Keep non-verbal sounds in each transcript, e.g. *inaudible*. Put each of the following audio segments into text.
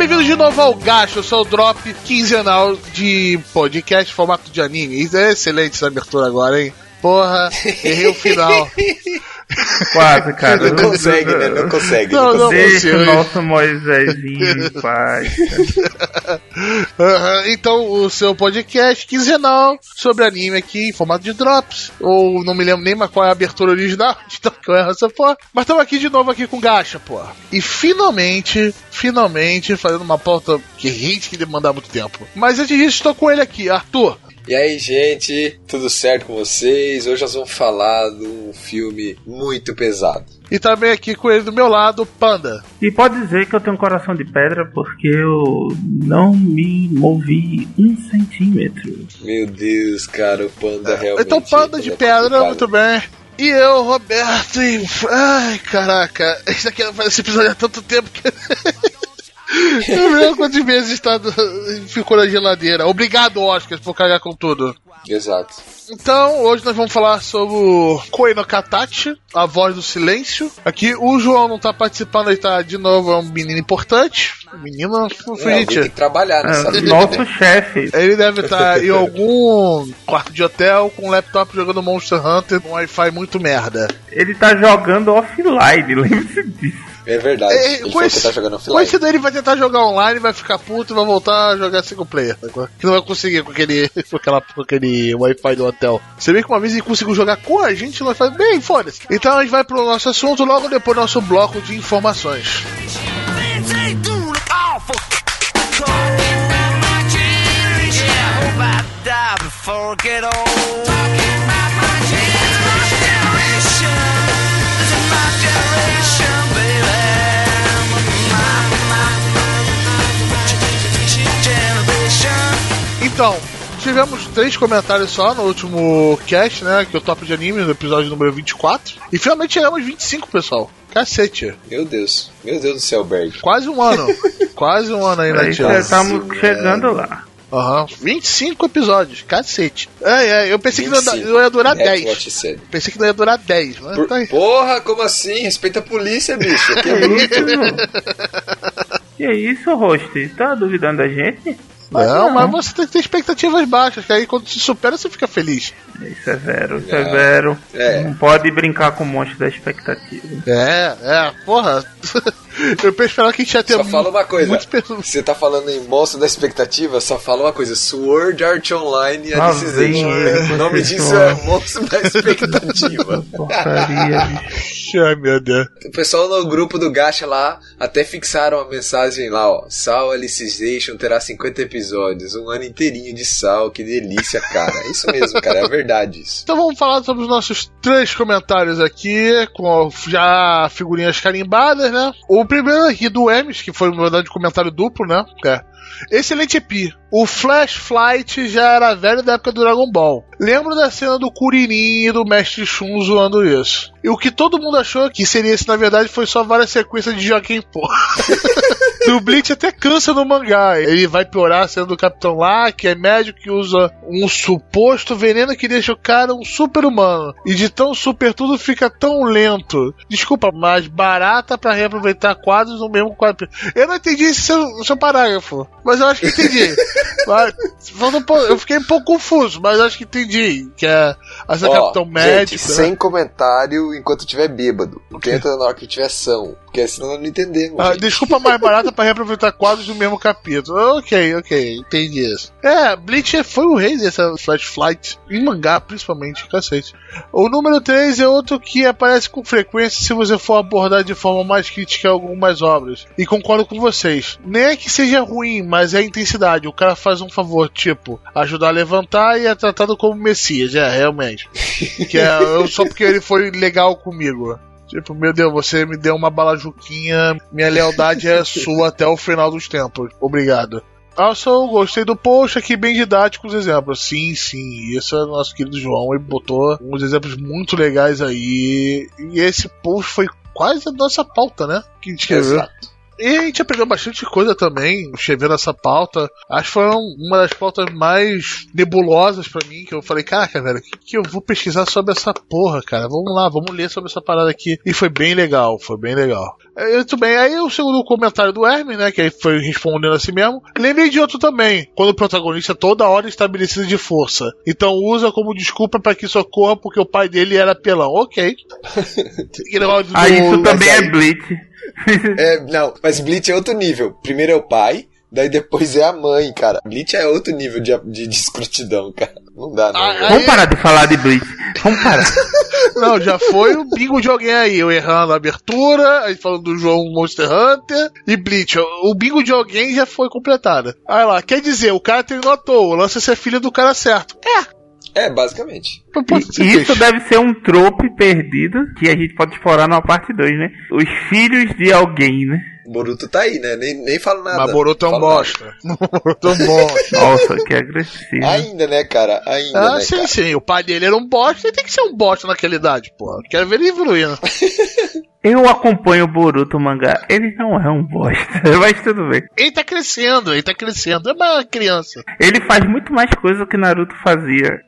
Bem-vindos de novo ao Gacho, eu sou o Drop quinzenal de podcast formato de anime. Isso é excelente essa abertura agora, hein? Porra, errei o final. *laughs* Quase, cara. Não consegue, né? Não consegue. Não, não Deixa o nosso Moisésinho em paz. Aham, então, o seu podcast quinzenal sobre anime aqui em formato de drops. Ou não me lembro nem mais qual é a abertura original, *laughs* então que eu erro essa porra. Mas estamos aqui de novo aqui com o Gacha, porra. E finalmente, finalmente, fazendo uma pauta que a gente que demandar muito tempo. Mas antes disso, estou com ele aqui, Arthur. E aí, gente, tudo certo com vocês? Hoje nós vamos falar de um filme muito pesado. E também aqui com ele do meu lado, Panda. E pode dizer que eu tenho um coração de pedra porque eu não me movi um centímetro. Meu Deus, cara, o panda realmente. então, Panda de é pedra, complicado. muito bem. E eu, Roberto, e... Ai, caraca, isso aqui esse episódio há tanto tempo que. *laughs* Eu lembro quantos meses está, ficou na geladeira. Obrigado, Oscar, por cagar com tudo. Exato. Então, hoje nós vamos falar sobre o Koe no Katachi, a voz do silêncio. Aqui o João não tá participando, ele tá de novo, é um menino importante. Menino, É, alguém tem gente. que trabalhar nessa É, nosso né? chefe. Ele deve estar em algum quarto de hotel com um laptop jogando Monster Hunter com Wi-Fi muito merda. Ele tá jogando offline, *laughs* lembre-se disso. É verdade. É, Ele com falou esse- que tá jogando offline. Com esse daí ele vai tentar jogar online, vai ficar puto e vai voltar a jogar single player. Que não vai conseguir com aquele, com aquela, com aquele Wi-Fi do hotel. Você vê que uma vez ele conseguiu jogar com a gente, nós faz bem, foda-se. Então a gente vai pro nosso assunto logo depois do nosso bloco de informações. Before I get old. Então, tivemos três comentários só no último cast, né? Que é o top de anime, no episódio número 24. E finalmente chegamos 25, pessoal. Cacete. Meu Deus. Meu Deus do céu, Berg. Quase um ano. *laughs* Quase um ano aí na tia. estamos chegando lá. Aham. 25 episódios. Cacete. É, é. Eu pensei que não ia, 25. não ia durar É, 10. what he said. Pensei que não ia durar 10. Mas Por- tá aí. Porra, como assim? Respeita a polícia, bicho. Que é bruto. Que isso, host? Tá duvidando da gente? Não, mas você tem que ter expectativas baixas, que aí quando se supera você fica feliz. Isso é vero, isso É. é vero. É. Não pode brincar com o monstro da expectativa. É, é, porra. *laughs* Eu esperava que a gente ia ter Só fala uma coisa. muitas pessoas. Você tá falando em monstro da expectativa, só fala uma coisa: Sword Art Online e Ah, Alicization. O nome disso é monstro da expectativa. *laughs* Ai, meu Deus. o pessoal no grupo do Gacha lá até fixaram a mensagem lá, ó. Sal Alicization terá 50 episódios, um ano inteirinho de sal, que delícia, cara. É isso mesmo, cara, é verdade isso. Então vamos falar sobre os nossos três comentários aqui, com já figurinhas carimbadas, né? O primeiro aqui do Emes, que foi na verdade comentário duplo, né? É. Excelente EP. O Flash Flight já era velho da época do Dragon Ball. Lembro da cena do Kuririn e do Mestre Shun zoando isso. E o que todo mundo achou que seria esse, na verdade, foi só várias sequências de Joaquim Pô. *laughs* do Bleach até cansa no mangá. Ele vai piorar sendo o Capitão lá, que é médico que usa um suposto veneno que deixa o cara um super humano. E de tão super tudo fica tão lento. Desculpa, mas barata pra reaproveitar quadros no mesmo quadro. Eu não entendi esse seu, seu parágrafo, mas eu acho que entendi. *laughs* Mas, eu fiquei um pouco confuso, mas acho que entendi. Que é essa Ó, Capitão gente, Médico. né? sem comentário enquanto tiver bêbado. Tenta na hora que tiver ação, porque senão não entendemos. Ah, gente. desculpa mais barata pra reaproveitar quadros do mesmo capítulo. Ok, ok, entendi isso. É, Bleach foi o rei dessa Flash Flight, em mangá principalmente, cacete. O número 3 é outro que aparece com frequência se você for abordar de forma mais crítica algumas obras. E concordo com vocês. Nem é que seja ruim, mas é a intensidade. O cara faz um favor, tipo, ajudar a levantar e é tratado como Messias, é, realmente. que é *laughs* eu, só porque ele foi legal comigo. Tipo, meu Deus, você me deu uma balajuquinha, minha lealdade é *laughs* sua até o final dos tempos. Obrigado. Also, gostei do post aqui, bem didático os exemplos. Sim, sim, isso é o nosso querido João. Ele botou uns exemplos muito legais aí. E esse post foi quase a nossa pauta, né? Que a gente escreveu. Exato. E a gente aprendeu bastante coisa também, escrevendo essa pauta. Acho que foi uma das pautas mais nebulosas pra mim, que eu falei, caraca, velho, o que, que eu vou pesquisar sobre essa porra, cara? Vamos lá, vamos ler sobre essa parada aqui. E foi bem legal, foi bem legal. É, Muito bem, aí o segundo comentário do Hermes, né, que aí foi respondendo assim mesmo. Lembrei de outro também, quando o protagonista toda hora é estabelecido de força. Então usa como desculpa pra que socorra porque o pai dele era pelão. Ok. *laughs* Ah, isso também é aí- Bleach. *laughs* É, não, mas Bleach é outro nível. Primeiro é o pai, daí depois é a mãe, cara. Bleach é outro nível de, de, de escrotidão, cara. Não dá, não. Ah. Vamos parar de falar de Bleach. Vamos parar. *laughs* Não, já foi o bingo de alguém aí. Eu errando a abertura, aí falando do João Monster Hunter e Bleach. O bingo de alguém já foi completado. Aí lá, quer dizer, o cara treinou à toa. O lance é ser filho do cara certo. É, É, basicamente. E Isso deve ser um trope perdido que a gente pode explorar numa parte 2, né? Os filhos de alguém, né? Boruto tá aí, né? Nem, nem falo nada. Mas Boruto é um bosta. *laughs* Boruto é um bosta. Nossa, que agressivo. Ainda, né, cara? Ainda, Ah, né, sim, cara? sim. O pai dele era um bosta e tem que ser um bosta naquela idade, pô. Quero ver ele evoluindo. *laughs* Eu acompanho o Boruto mangá. Ele não é um bosta, *laughs* mas tudo bem. Ele tá crescendo, ele tá crescendo. É uma criança. Ele faz muito mais coisa que Naruto fazia.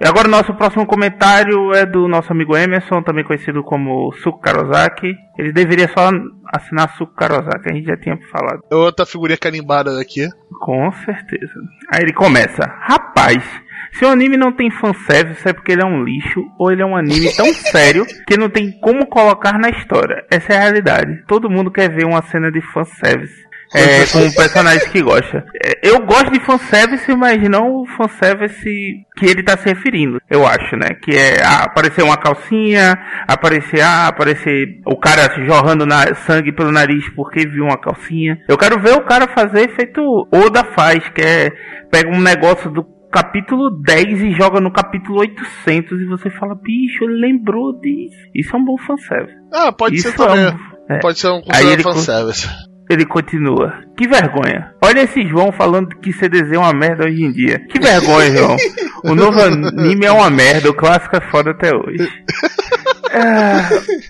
e *laughs* agora o nosso próximo comentário é do nosso amigo Emerson, também conhecido como Suko Karozaki. Ele deveria só assinar Suko Karozaki, a gente já tinha falado. Outra figurinha carimbada daqui. Com certeza. Aí ele começa. Rapaz, se o anime não tem fanservice é porque ele é um lixo ou ele é um anime tão *laughs* sério que não tem como colocar na história. Essa é a realidade. Todo mundo quer ver uma cena de fanservice. *laughs* É, com um personagem que gosta. É, Eu gosto de fanservice, mas não o fanservice que ele tá se referindo, eu acho, né? Que é ah, aparecer uma calcinha, aparecer, ah, aparecer o cara jorrando na- sangue pelo nariz porque viu uma calcinha. Eu quero ver o cara fazer feito Oda faz, que é pega um negócio do capítulo 10 e joga no capítulo 800 e você fala, bicho, ele lembrou disso. Isso é um bom fanservice. Ah, pode Isso ser também. é um... é. Pode ser um considerado con- fanservice. Ele continua. Que vergonha. Olha esse João falando que CDZ é uma merda hoje em dia. Que vergonha, João. O novo anime é uma merda, o clássico é foda até hoje. Ah,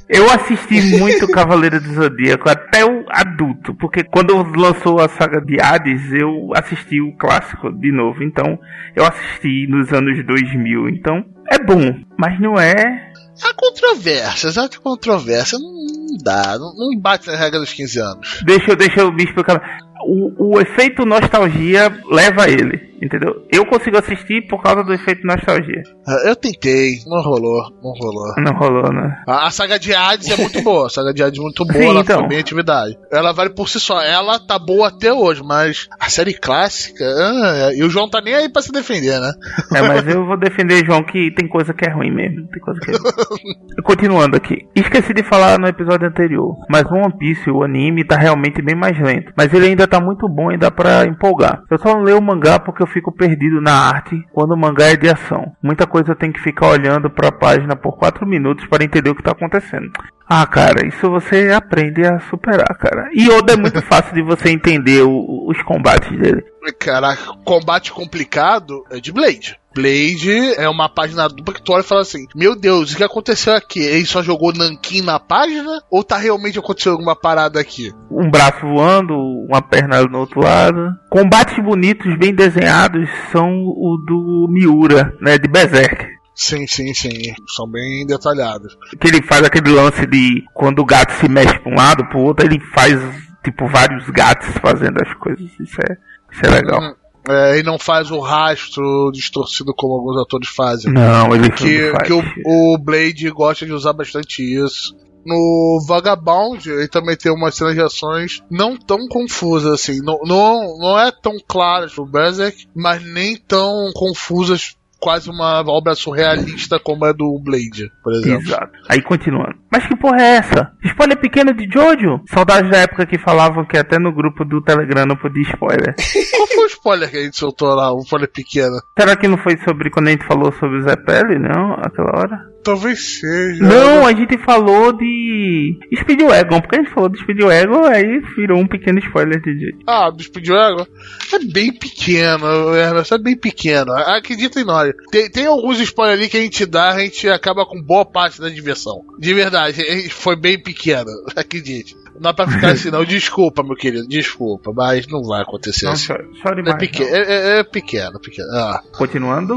eu assisti muito Cavaleiro do Zodíaco, até o adulto, porque quando lançou a saga de Hades, eu assisti o clássico de novo. Então, eu assisti nos anos 2000. Então, é bom, mas não é Há controvérsias, há controvérsia. Não, não dá, não, não bate na regra dos 15 anos. Deixa, deixa eu me explicar. O, o efeito nostalgia leva ele, entendeu? Eu consigo assistir por causa do efeito nostalgia. Ah, Eu tentei, não rolou, não rolou. Não rolou, né? A, a saga de Hades é muito boa, a saga de Hades é muito boa, Sim, ela então. bem em atividade. Ela vale por si só, ela tá boa até hoje, mas a série clássica, ah, e o João tá nem aí pra se defender, né? É, mas eu vou defender João que tem coisa que é ruim mesmo. Tem coisa que é. *laughs* Continuando aqui. Esqueci de falar no episódio anterior, mas One Piece, o anime, tá realmente bem mais lento. Mas ele ainda tá muito bom e dá pra empolgar. Eu só não leio o mangá porque eu fico perdido na arte quando o mangá é de ação. Muita coisa eu tenho que ficar olhando pra página por 4 minutos para entender o que tá acontecendo. Ah, cara, isso você aprende a superar, cara. E Oda é muito *laughs* fácil de você entender o- os combates dele. Caraca, combate complicado é de Blade. Blade é uma página dupla que tu olha e fala assim: Meu Deus, o que aconteceu aqui? Ele só jogou Nankin na página? Ou tá realmente acontecendo alguma parada aqui? um braço voando, uma perna no outro lado. Combates bonitos, bem desenhados, são o do Miura, né, de Berserk. Sim, sim, sim. São bem detalhados. Que ele faz aquele lance de quando o gato se mexe pra um lado, pro outro, ele faz tipo vários gatos fazendo as coisas. Isso é, isso é legal. Hum, É, e não faz o rastro distorcido como alguns atores fazem. Não, ele que, que o, o Blade gosta de usar bastante isso. No Vagabond, ele também tem umas cenas de ações não tão confusas assim. Não, não, não é tão claras pro Berserk, mas nem tão confusas, quase uma obra surrealista como é do Blade, por exemplo. Exato. Aí continuando. Mas que porra é essa? Spoiler pequeno de Jojo? Saudades da época que falavam que até no grupo do Telegram não podia spoiler. *laughs* Qual foi o spoiler que a gente soltou lá? Um spoiler pequeno? Será que não foi sobre quando a gente falou sobre o Zé Pele, não? Aquela hora? Talvez seja. Não, a gente falou de Speedwagon, porque a gente falou de Speedwagon, aí virou um pequeno spoiler de Jojo. Ah, do Speedwagon é bem pequeno, Emerson, é bem pequeno. Acredita em nós. Tem, tem alguns spoilers ali que a gente dá, a gente acaba com boa parte da diversão. De verdade, foi bem pequeno, *laughs* acredite. Não é pra ficar assim, não. Desculpa, meu querido, desculpa, mas não vai acontecer Não assim. chore, chore É, pequeno, é, é- é pequeno, pequeno. Ah, Continuando.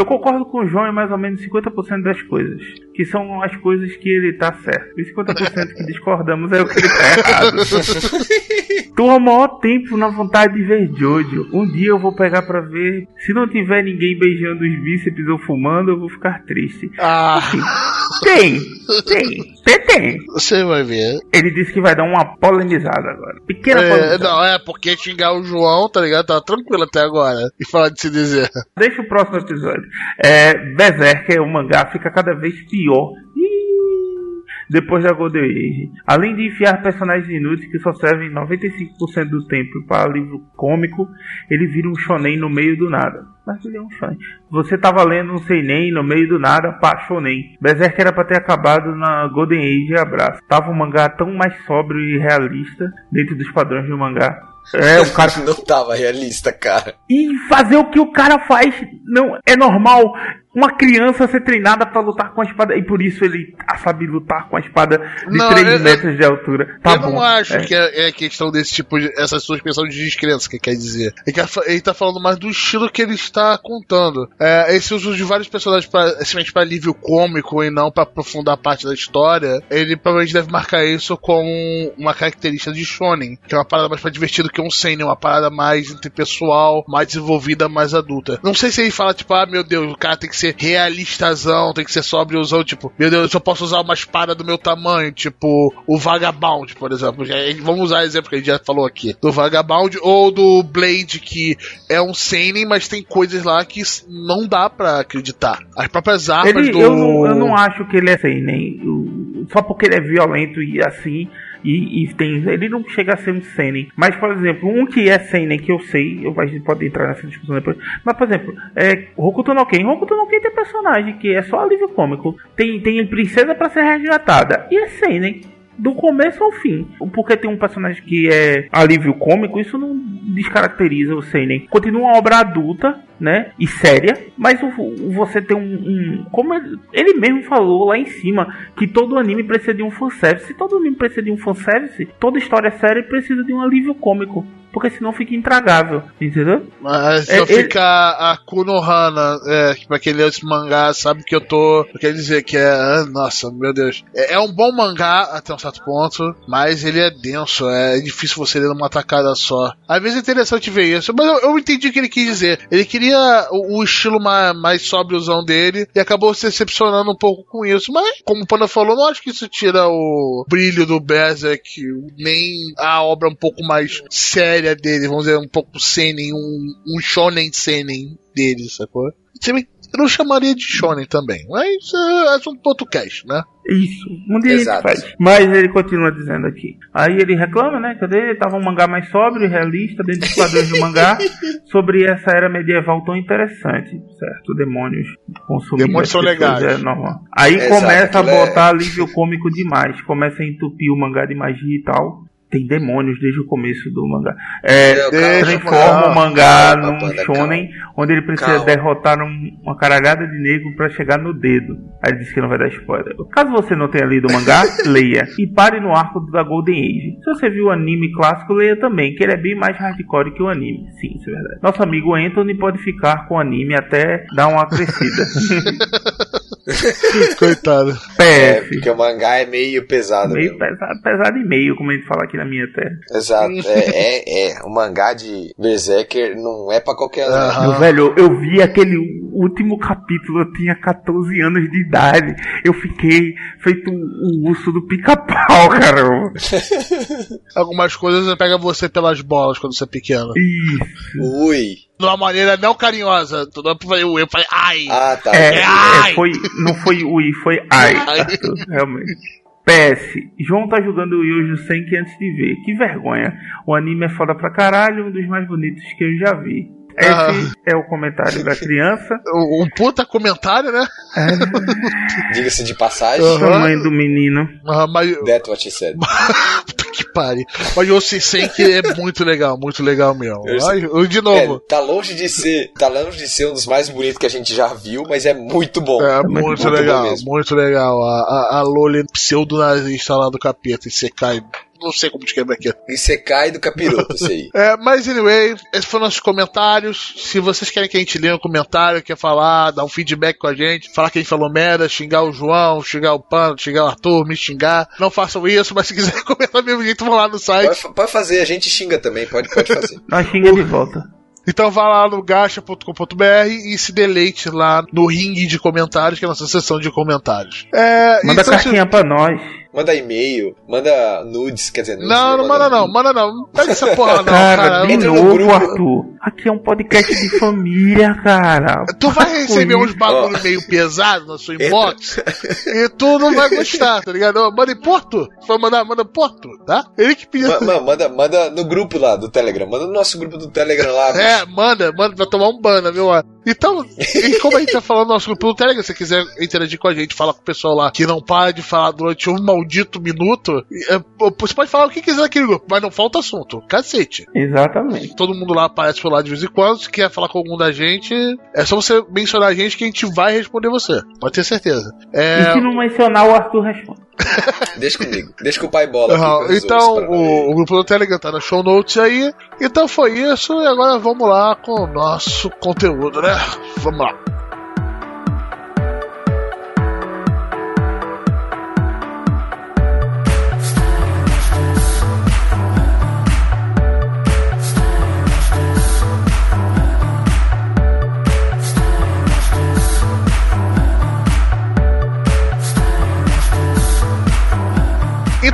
Eu concordo com o João em mais ou menos 50% das coisas. Que são as coisas que ele tá certo. E 50% que discordamos é o que ele tá errado. *laughs* Tô há maior tempo na vontade de ver Jojo. Um dia eu vou pegar pra ver. Se não tiver ninguém beijando os bíceps ou fumando, eu vou ficar triste. ah Tem, tem, tem, tem. você vai ver. Ele disse que vai dar uma polemizada agora. Pequena É, polemizada. não, é porque xingar o João, tá ligado? Tá tranquilo até agora. E falar de se dizer. Deixa o próximo episódio. É, Berserk, o mangá, fica cada vez pior. Depois da Golden Age. Além de enfiar personagens inúteis que só servem 95% do tempo para livro cômico, ele vira um shonen no meio do nada. Mas ele é um shonen. Você tava lendo um seinen no meio do nada, pá, shonen. Berserk era pra ter acabado na Golden Age e abraço. Tava um mangá tão mais sóbrio e realista dentro dos padrões do mangá. É, o *laughs* cara Não tava realista, cara. e fazer o que o cara faz não é normal. Uma criança ser treinada pra lutar com a espada e por isso ele sabe lutar com a espada de Não, 3 eu- metros de altura. Tá eu bom. não acho é. que é, é questão desse tipo de. essa suspensão de descrença que quer dizer. Ele, quer fa- ele tá falando mais do estilo que ele está contando. É, esse uso de vários personagens pra, simplesmente para alívio cômico e não pra aprofundar parte da história, ele provavelmente deve marcar isso como uma característica de Shonen, que é uma parada mais pra divertido que um Seinen, uma parada mais interpessoal, mais desenvolvida, mais adulta. Não sei se ele fala, tipo, ah, meu Deus, o cara tem que ser realistazão, tem que ser sóbriozão, tipo, meu Deus, eu só posso usar uma espada do meu tamanho, tipo, o Vagabond, por exemplo. Vamos usar exemplo que a gente já falou aqui. Do Vagabond ou do Blade, que é um Seinen, mas tem coisas lá que não dá pra acreditar. As próprias armas Ele, do... eu, não, eu não acho que ele é o- só porque ele é violento e assim. E, e tem, ele não chega a ser um Seinen. Mas, por exemplo, um que é Seinen, que eu sei, eu, a gente pode entrar nessa discussão depois. Mas, por exemplo, é, Hokuto no Ken. Hokuto no Ken tem personagem que é só alívio cômico. Tem, tem princesa pra ser resgatada. E é Seinen. Do começo ao fim. Porque tem um personagem que é alívio cômico, isso não descaracteriza o Seinen. Continua uma obra adulta, né? E séria, mas o, o- você tem um. um- como ele, mesmo falou lá em cima, que todo anime precisa de um fanservice. Se todo anime precisa de um fanservice, toda história séria precisa de um alívio cômico. Porque senão fica intragável, entendeu? Mas É, eu ele- ficar a Kunohana, é, pra quem esse mangá, sabe que eu tô. Quer dizer que é. ah, Nossa, meu Deus. É, é um bom mangá até um certo ponto, mas ele é denso, é difícil você ler numa tacada só. Às vezes é interessante ver isso, mas eu, eu entendi o que ele quis dizer. Ele queria o, o estilo mais, mais sóbriozão dele e acabou se decepcionando um pouco com isso. Mas, como o Panda falou, não acho que isso tira o brilho do Berserk, nem a obra um pouco mais séria dele, vamos dizer, um pouco seinen, um, um shonen seinen dele, sacou? Se bem, Eu não chamaria de shonen também, mas é assunto pro outro cast, né? Isso, um dia Exato. gente faz. Mas ele continua dizendo aqui. Aí ele reclama, né? Cadê? Tava um mangá mais sóbrio e realista dentro dos quadros do mangá *laughs* sobre essa era medieval tão interessante, certo? Demônios consumindo. Demônios são as pessoas, legais. É normal. Aí Exato, começa a aquilo é- botar alívio cômico demais. Começa a entupir o mangá de magia e tal. Tem demônios desde o começo do mangá. É, transforma o mangá num shonen onde ele precisa Calma. derrotar um- uma caralhada de negro pra chegar no dedo. Aí ele disse que não vai dar spoiler. Caso você não tenha lido o mangá, *laughs* leia. E pare no arco da Golden Age. Se você viu o anime clássico, leia também, que ele é bem mais hardcore que o anime. Sim, isso é verdade. Nosso amigo Anthony pode ficar com o anime até dar uma crescida. *laughs* Coitado. É, PS. porque o mangá é meio pesado Meio mesmo. pesado, pesado e meio, como a gente fala aqui na minha terra. Exato. É, é, é. O mangá de Berserker não é pra qualquer um. Velho, eu vi aquele último capítulo, eu tinha 14 anos de idade. Eu fiquei feito o urso do pica-pau, *laughs* caramba. *laughs* Algumas coisas pega você pelas bolas quando você é pequeno. Isso. Ui. De uma maneira não carinhosa. Tu não falei, eu falei, ai. Ah, tá. É, Ai! é, foi, não foi ui, foi ai. Ai. Realmente. PS, João tá jogando o Yojo Senki antes de ver. Que vergonha. O anime é foda pra caralho, um dos mais bonitos que eu já vi. Esse Ah. é o comentário da criança. *laughs* Um puta comentário, né? *laughs* Diga-se de passagem. Aham. Tamanho do menino. Ah, mas. That's what she said. *laughs* Puta que pare. Mas o Senki é muito legal, muito legal mesmo. Eu Mas, de É, novo, tá longe de ser, tá longe de ser um dos mais bonitos que a gente já viu, mas é muito bom. é, muito muito, bom legal, mesmo. muito legal. A, a, a Loli pseudo-nazista lá do capeta e Sekai. Não sei como descrever aqui. E você cai do capiroto, isso aí. *laughs* É, mas anyway, esses foram nossos comentários. Se vocês querem que a gente leia um comentário, quer falar, dar um feedback com a gente, falar que a gente falou merda, xingar o João, xingar o Pano, xingar o Arthur, me xingar, não façam isso, mas se quiserem *laughs* comentar do mesmo jeito, vão lá no site. Pode, pode fazer, a gente xinga também, pode, pode fazer. *laughs* Nós xinga de volta. Então vá lá no gacha.com.br e se deleite lá no ringue de comentários, que é a nossa seção de comentários. É, Manda então, cartinha pra nós. Manda e-mail, manda nudes, quer dizer, nudes Não, não manda não, nude. manda não. Não pega essa porra não, cara, cara. de entra no novo, grupo. Arthur. Aqui é um podcast de família, cara. Tu vai receber uns bagulho Ó. meio pesado na sua inbox e tu não vai gostar, tá ligado? Manda em Porto. For mandar, manda Porto, tá? Ele que pediu. Ma- ma- manda, manda no grupo lá do Telegram, manda no nosso grupo do Telegram lá. É, manda, manda, vai tomar um ban, viu? ó. Então, e como a gente tá falando no nosso grupo do Telegram, se você quiser interagir com a gente, falar com o pessoal lá que não para de falar durante um maldito minuto, é, você pode falar o que quiser naquele grupo, mas não falta assunto. Cacete. Exatamente. Todo mundo lá aparece por lá de vez em quando. Se quer falar com algum da gente, é só você mencionar a gente que a gente vai responder você. Pode ter certeza. É, E se não mencionar, o Arthur responde. *laughs* Deixa comigo, deixa com o pai bola. resolvo então, o, o grupo do Telegram tá na show notes aí. Então foi isso, e agora vamos lá com o nosso conteúdo, né? Vamos lá.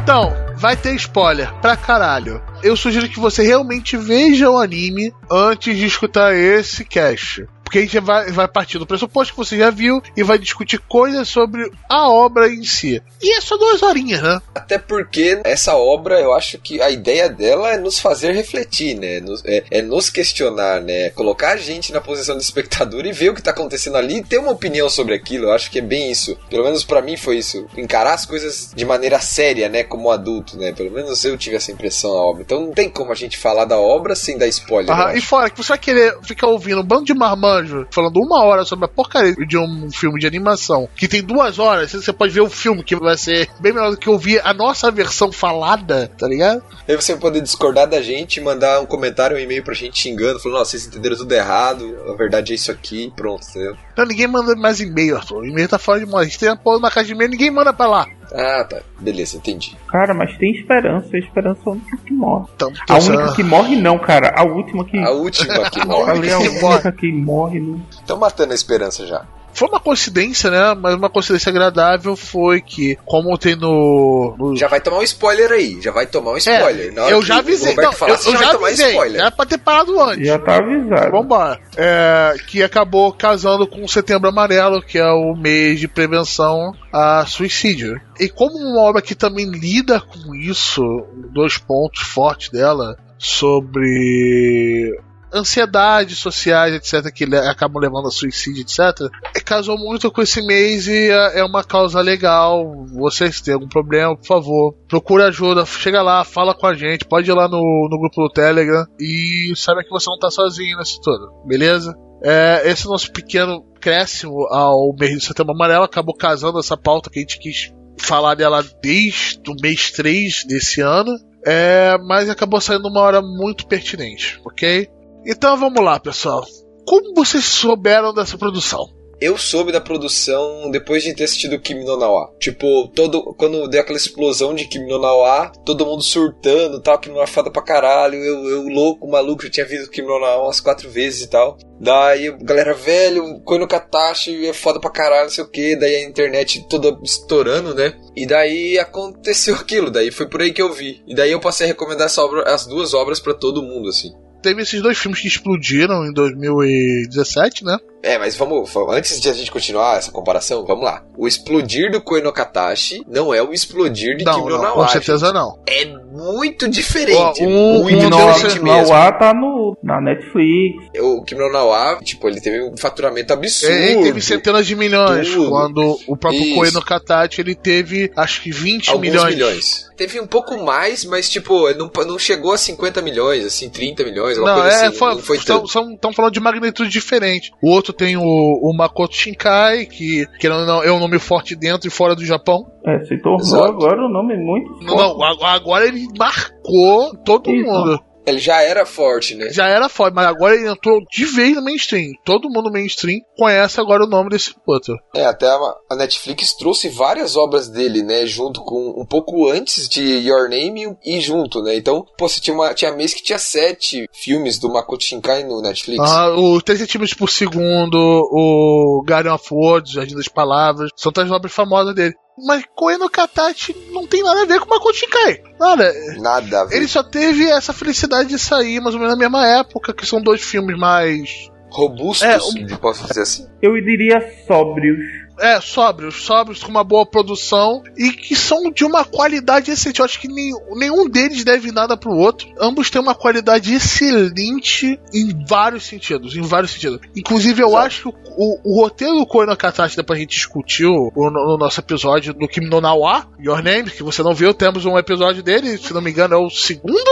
Então, vai ter spoiler pra caralho. Eu sugiro que você realmente veja o anime antes de escutar esse cast. Porque a gente vai, vai partir do pressuposto que você já viu e vai discutir coisas sobre a obra em si. E é só duas horinhas, né? Até porque essa obra, eu acho que a ideia dela é nos fazer refletir, né? Nos- é, é nos questionar, né? Colocar a gente na posição de espectador e ver o que tá acontecendo ali e ter uma opinião sobre aquilo. Eu acho que é bem isso. Pelo menos pra mim foi isso. Encarar as coisas de maneira séria, né? Como adulto, né? Pelo menos eu tive essa impressão na obra. Então não tem como a gente falar da obra sem dar spoiler. Aham, e fora que você vai querer ficar ouvindo um bando de marmanjo falando uma hora sobre a porcaria de um filme de animação que tem duas horas, você pode ver o filme que vai ser bem melhor do que ouvir a nossa versão falada, tá ligado? Aí você vai poder discordar da gente, mandar um comentário, um e-mail pra gente xingando, falando, nossa, vocês entenderam tudo errado, a verdade é isso aqui, pronto, entendeu? Não, ninguém manda mais e-mail, Arthur. O e-mail tá fora de moda. A gente tem a porra na caixa de e-mail, ninguém manda pra lá. Ah, tá. Beleza, entendi. Cara, mas tem esperança. A esperança é a única que morre. Então, A única que morre, não, cara. A última que. A última que *laughs* morre. É a única que morre. Não... Estão matando a esperança já. Foi uma coincidência, né? Mas uma coincidência agradável foi que, como tem no. no- Já vai tomar um spoiler aí, já vai tomar um É, spoiler. Na hora eu que já avisei. Não, falar, eu, eu já já vai tomar avisei. spoiler. Era pra ter parado antes. Já tá avisado. Vambora. É, que acabou casando com o Setembro Amarelo, que é o mês de prevenção a suicídio. E como uma obra que também lida com isso, dois pontos fortes dela, sobre ansiedades sociais, etc., que acabam levando a suicídio, etc., é, casou muito com esse mês e é é uma causa legal. Vocês têm algum problema, por favor, procura ajuda, chega lá, fala com a gente, pode ir lá no, no grupo do Telegram e saiba que você não tá sozinho nisso tudo, beleza? É, esse nosso pequeno crescimo ao mês de setembro amarelo acabou casando essa pauta que a gente quis falar dela desde o mês 3 desse ano. É, mas acabou saindo uma hora muito pertinente, ok? Então vamos lá, pessoal. Como vocês souberam dessa produção? Eu soube da produção depois de ter assistido Kimi no Nawa. Tipo, todo, quando deu aquela explosão de Kimi no Nawa, todo mundo surtando tal, no Nawa é foda pra caralho. Eu, eu louco, maluco, já tinha visto Kimi no Nawa umas quatro vezes e tal. Daí, galera, velho, Koino Katashi é foda pra caralho, não sei o que. Daí a internet toda estourando, né? E daí aconteceu *laughs* aquilo, daí foi por aí que eu vi. E daí eu passei a recomendar essa obra, as duas obras pra todo mundo, assim. Teve esses dois filmes que explodiram em 2017, né? É, mas vamos, vamos- antes de a gente continuar essa comparação, vamos lá. O explodir do Koe no Katashi não é o explodir de não, Kimi no não, com certeza não. É muito diferente. Ó, um- muito um diferente mesmo. Tá no no, na Netflix. O Kimono no Wa, tipo, ele teve um faturamento absurdo. Ele teve centenas de milhões, Tudo. quando o próprio Isso. Koe no Katachi ele teve acho que 20 Alguns milhões. milhões. Teve um pouco mais, mas tipo, não, não chegou a 50 milhões, assim, 30 milhões, alguma Não, coisa é, assim. foi, não foi estão, tanto. são, estão falando de magnitude diferente. O outro tem o, o Makoto Shinkai, que, que não, é um nome forte dentro e fora do Japão. É, se tornou Exato. agora um nome muito Não, forte. não, agora ele marcou todo Isso. mundo. Ele já era forte, né? Já era forte, mas agora ele entrou de vez no mainstream. Todo mundo mainstream conhece agora o nome desse outro. É, até a, Netflix trouxe várias obras dele, né? Junto com um pouco antes de Your Name e junto, né? Então, pô, você tinha, uma, tinha mês que tinha sete filmes do Makoto Shinkai no Netflix. Ah, os 3 centímetros por segundo, o Guardian of Words, Jardim das Palavras, são três obras famosas dele. Mas Koe no Katachi não tem nada a ver com Makoto Shinkai. Nada. Nada a ver. Ele só teve essa felicidade de sair mais ou menos na mesma época, que são dois filmes mais. Robustos, É, um- posso dizer assim. Eu diria sóbrios. É, sóbrios, sóbrios com uma boa produção e que são de uma qualidade excelente. Eu acho que nenhum, nenhum deles deve nada pro outro. Ambos têm uma qualidade excelente em vários sentidos, em vários sentidos. Inclusive, eu acho que o, o roteiro do Koe no Katachi, depois a gente discutiu o- no, no nosso episódio do Kimi no Nawa, Your Name, que você não viu, temos um episódio dele, se não me engano é o segundo,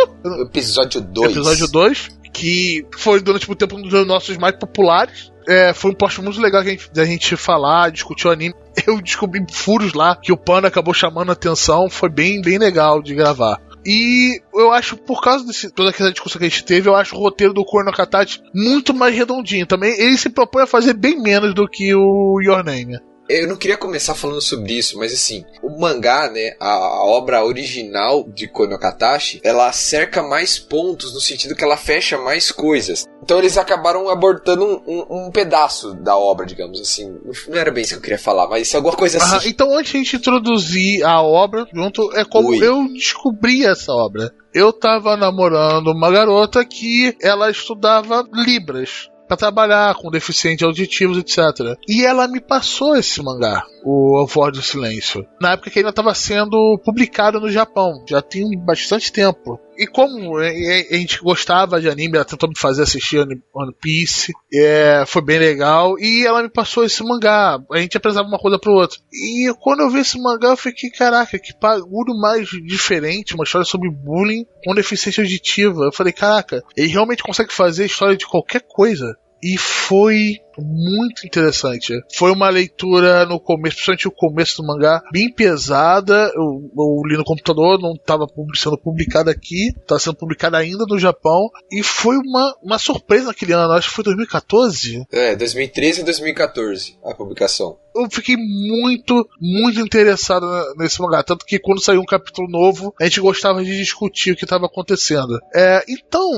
Episódio 2. episódio 2, que foi durante muito tempo um dos nossos mais populares. É, foi um post muito legal da gente falar, discutir o anime. *laughs* Eu descobri furos lá que o Panda acabou chamando a atenção. Foi bem, bem legal de gravar. E eu acho, por causa de toda aquela discussão que a gente teve, eu acho o roteiro do Kono Katachi muito mais redondinho. Também ele se propõe a fazer bem menos do que o Your Name. Eu não queria começar falando sobre isso, mas assim, o mangá, né, a, a obra original de Kono Katachi, ela cerca mais pontos no sentido que ela fecha mais coisas. Então eles acabaram abortando um, um- um pedaço da obra, digamos assim. Não era bem isso que eu queria falar, mas alguma coisa Ah, assim. então, antes de a gente introduzir a obra, junto, é como eu descobri essa obra. Eu tava namorando uma garota que ela estudava Libras. Pra trabalhar com deficientes auditivos, etc. E ela me passou esse mangá, o A Voz do Silêncio. Na época que ainda estava sendo publicado no Japão. Já tem bastante tempo. E como é, é, a gente gostava de anime, ela tentou me fazer assistir One Piece. É, foi bem legal. E ela me passou esse mangá. A gente apresentava uma coisa pro outro. E quando eu vi esse mangá, eu fiquei, caraca, que bagulho mais diferente. Uma história sobre bullying com deficiência auditiva. Eu falei, caraca, ele realmente consegue fazer história de qualquer coisa. E foi muito interessante. Foi uma leitura no começo, principalmente o começo do mangá, bem pesada. Eu, eu li no computador, não estava sendo publicado aqui, estava sendo publicado ainda no Japão. E foi uma, uma surpresa naquele ano, acho que foi 2014. É, 2013 e 2014, a publicação. Eu fiquei muito, muito interessado nesse mangá. Tanto que quando saiu um capítulo novo, a gente gostava de discutir o que estava acontecendo. É, então,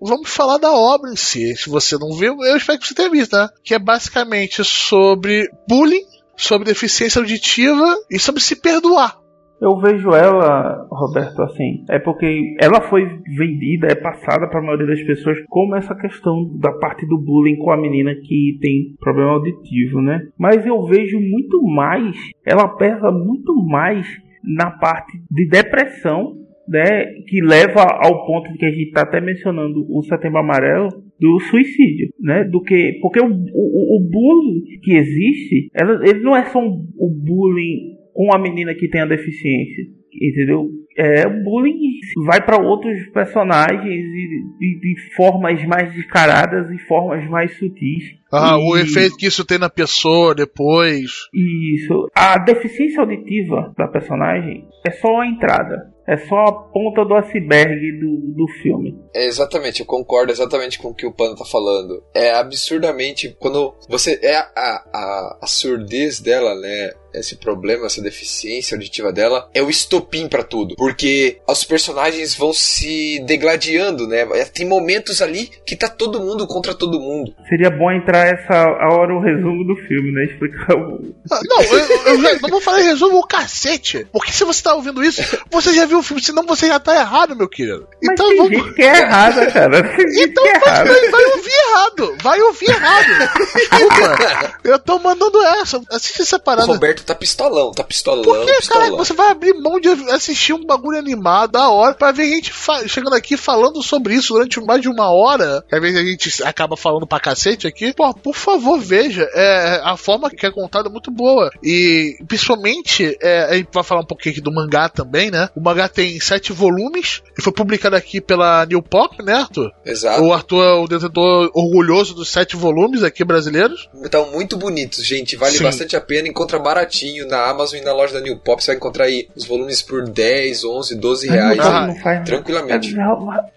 vamos falar da obra em si. Se você não viu, eu espero que você tenha visto, né? Que é basicamente sobre bullying, sobre deficiência auditiva e sobre se perdoar. Eu vejo ela, Roberto, assim, é porque ela foi vendida, é passada para a maioria das pessoas como essa questão da parte do bullying com a menina que tem problema auditivo, né? Mas eu vejo muito mais, ela pesa muito mais na parte de depressão, né? Que leva ao ponto de que a gente está até mencionando o Setembro Amarelo do suicídio, né? Do que porque o, o, o bullying que existe, ela- ele não é só um, o bullying com a menina que tem a deficiência, entendeu? É, o bullying vai para outros personagens e de, de formas mais descaradas e formas mais sutis. Ah, E- O efeito que isso tem na pessoa depois. Isso. A deficiência auditiva da personagem é só a entrada. É só a ponta do iceberg do, do filme. É, exatamente, eu concordo exatamente com o que o Pano tá falando. É absurdamente quando você é a, a, a surdez dela, né? Esse problema, essa deficiência auditiva dela é o estopim pra tudo, porque os personagens vão se degladiando, né? Tem momentos ali que tá todo mundo contra todo mundo. Seria bom entrar essa a hora o resumo do filme, né? Explicar o. Ah, Não, eu, eu já, não vou falar em resumo o cacete. Porque se você tá ouvindo isso, você já viu o filme, senão você já tá errado, meu querido. Mas Então tem vamos. gente que é errada, cara. Tem Então que é vai, errada. vai, vai ouvir errado. Vai ouvir errado. *laughs* Desculpa. Eu tô mandando essa. Assiste essa O parada. Roberto tá pistolão, tá pistolão, Por que, cara, você vai abrir mão de assistir um bagulho animado da hora pra ver gente fa- chegando aqui falando sobre isso durante mais de uma hora? Que às vezes a gente acaba falando pra cacete aqui. Pô, por favor, veja. É, a forma que é contada é muito boa. E principalmente, é, a gente vai falar um pouquinho aqui do mangá também, né? O mangá tem sete volumes e foi publicado aqui pela New Pop, né, Arthur? Exato. O Arthur é o detentor orgulhoso dos sete volumes aqui brasileiros. Estão muito bonitos, gente. Vale Sim. bastante a pena. Encontra baratinho na Amazon e na loja da New Pop. Você vai encontrar aí os volumes por 10, 11, 12 reais. Não, Ah, não faz tranquilamente. É,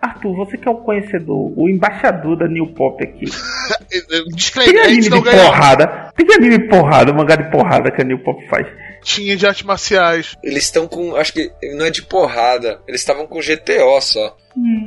Arthur, você que é o conhecedor, o embaixador da New Pop aqui. *laughs* Tem Disclaimer, a anime gente não de porrada. Tem anime porrada, mangá de porrada que a New Pop faz. Tinha de artes marciais. Eles estão com. Acho que não é de porrada. Eles estavam com GTO só.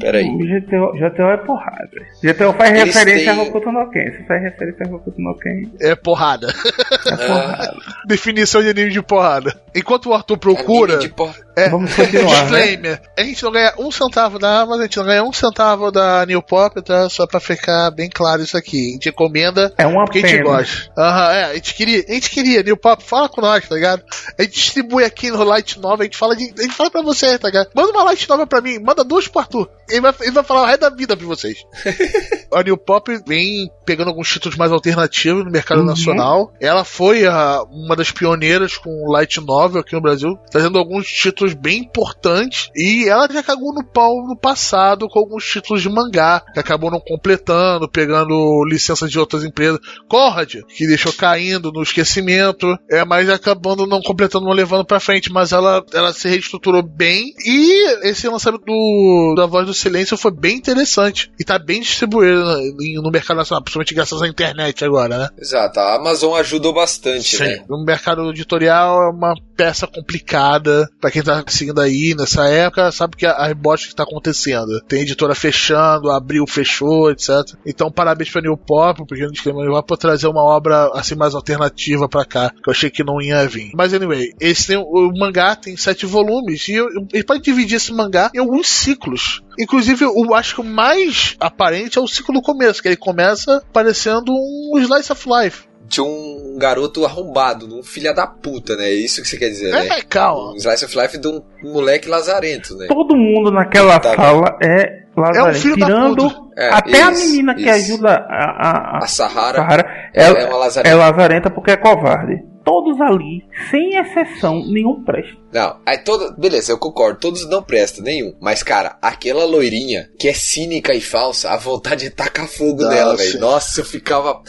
Peraí. O GTO, GTO é porrada. GTO faz Eles referência têm- a Hokuto no Ken. Se faz referência a Hokuto no Ken, É porrada. é Ah, porrada. Definição de anime de porrada. Enquanto o Arthur procura. anime de por- É, Vamos continuar, né? disclaimer. A gente não ganha um centavo da Amazon, a gente não ganha um centavo da New Pop, tá? Só pra ficar bem claro isso aqui. A gente encomenda É uma porque a gente pena. gosta. Aham, é, a gente queria, a gente queria, New Pop, fala com nós, tá ligado? A gente distribui aqui no Light Nova, a gente fala, de, a gente fala pra você, tá ligado? Manda uma Light Nova pra mim, manda duas pro Arthur. Ele vai, ele vai falar o resto da vida pra vocês. *laughs* a New Pop vem pegando alguns títulos mais alternativos no mercado Uhum. nacional. Ela foi a- uma das pioneiras com Light Novel aqui no Brasil, trazendo alguns títulos bem importantes. E ela já cagou no pau no passado com alguns títulos de mangá, que acabou não completando, pegando licenças de outras empresas. Conrad, que deixou caindo no esquecimento, é, mas acabando não completando, não levando pra frente. Mas ela, ela se reestruturou bem. E esse lançamento do, da Voz do Silêncio foi bem interessante. E tá bem distribuído no, no mercado nacional, principalmente graças à internet agora, né? Exato, a Amazon ajudou bastante, né? O mercado editorial é uma peça complicada. Pra quem tá seguindo aí nessa época, sabe que a, rebote que tá acontecendo. Tem editora fechando, abriu, fechou, etc. Então, parabéns pra New Pop, porque não disclaimer New Pop, por trazer uma obra assim mais alternativa pra cá, que eu achei que não ia vir. Mas, anyway, esse tem, o mangá tem sete volumes, e ele pode dividir esse mangá em alguns ciclos. Inclusive, eu acho que o mais aparente é o ciclo do começo, que ele começa parecendo um Slice of Life. De um garoto arrombado, um filho da puta, né? É isso que você quer dizer, né? É, calma. Um slice of life de um moleque lazarento, né? Todo mundo naquela Tá sala é Lazarento. É um filho da tirando puta. É, até a isso, menina que isso. ajuda a, a, a A Sahara Sahara, é, ela é uma é lazarenta. lazarenta porque é covarde. Todos ali, sem exceção, nenhum presta. Não, aí todo. Beleza, eu concordo, todos não prestam, nenhum. Mas, cara, aquela loirinha que é cínica e falsa, a vontade de tacar fogo Nossa. nela, velho. Nossa, eu ficava.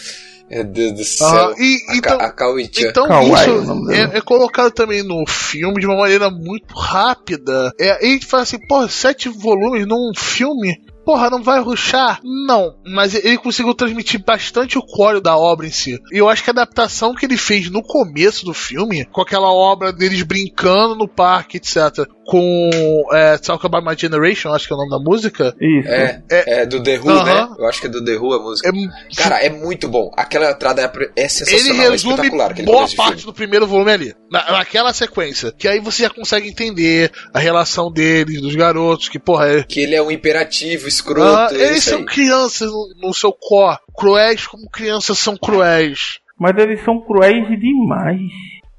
Meu Deus do céu. Ah, e, a, então, a então Kawaii, isso é, é colocado também no filme de uma maneira muito rápida. É, e a gente fala assim, pô, sete volumes num filme. Porra, não vai ruxar? Não, mas ele conseguiu transmitir bastante o core da obra em si. E eu acho que a adaptação que ele fez no começo do filme, com aquela obra deles brincando no parque, etc., com é, Talk About My Generation, acho que é o nome da música, Isso. É, é, do The Who, Aham. né? Eu acho que é do The Who a música. é, Cara, é muito bom. Aquela entrada é, é ele sensacional, é resume espetacular. Aquele boa parte filme. do primeiro volume ali. Na, naquela sequência. Que aí você já consegue entender a relação deles, dos garotos, que, porra, é. Que ele é um imperativo, escroto. Ah, é eles são aí. crianças no, no seu core. Cruéis como crianças são cruéis. Mas eles são cruéis demais.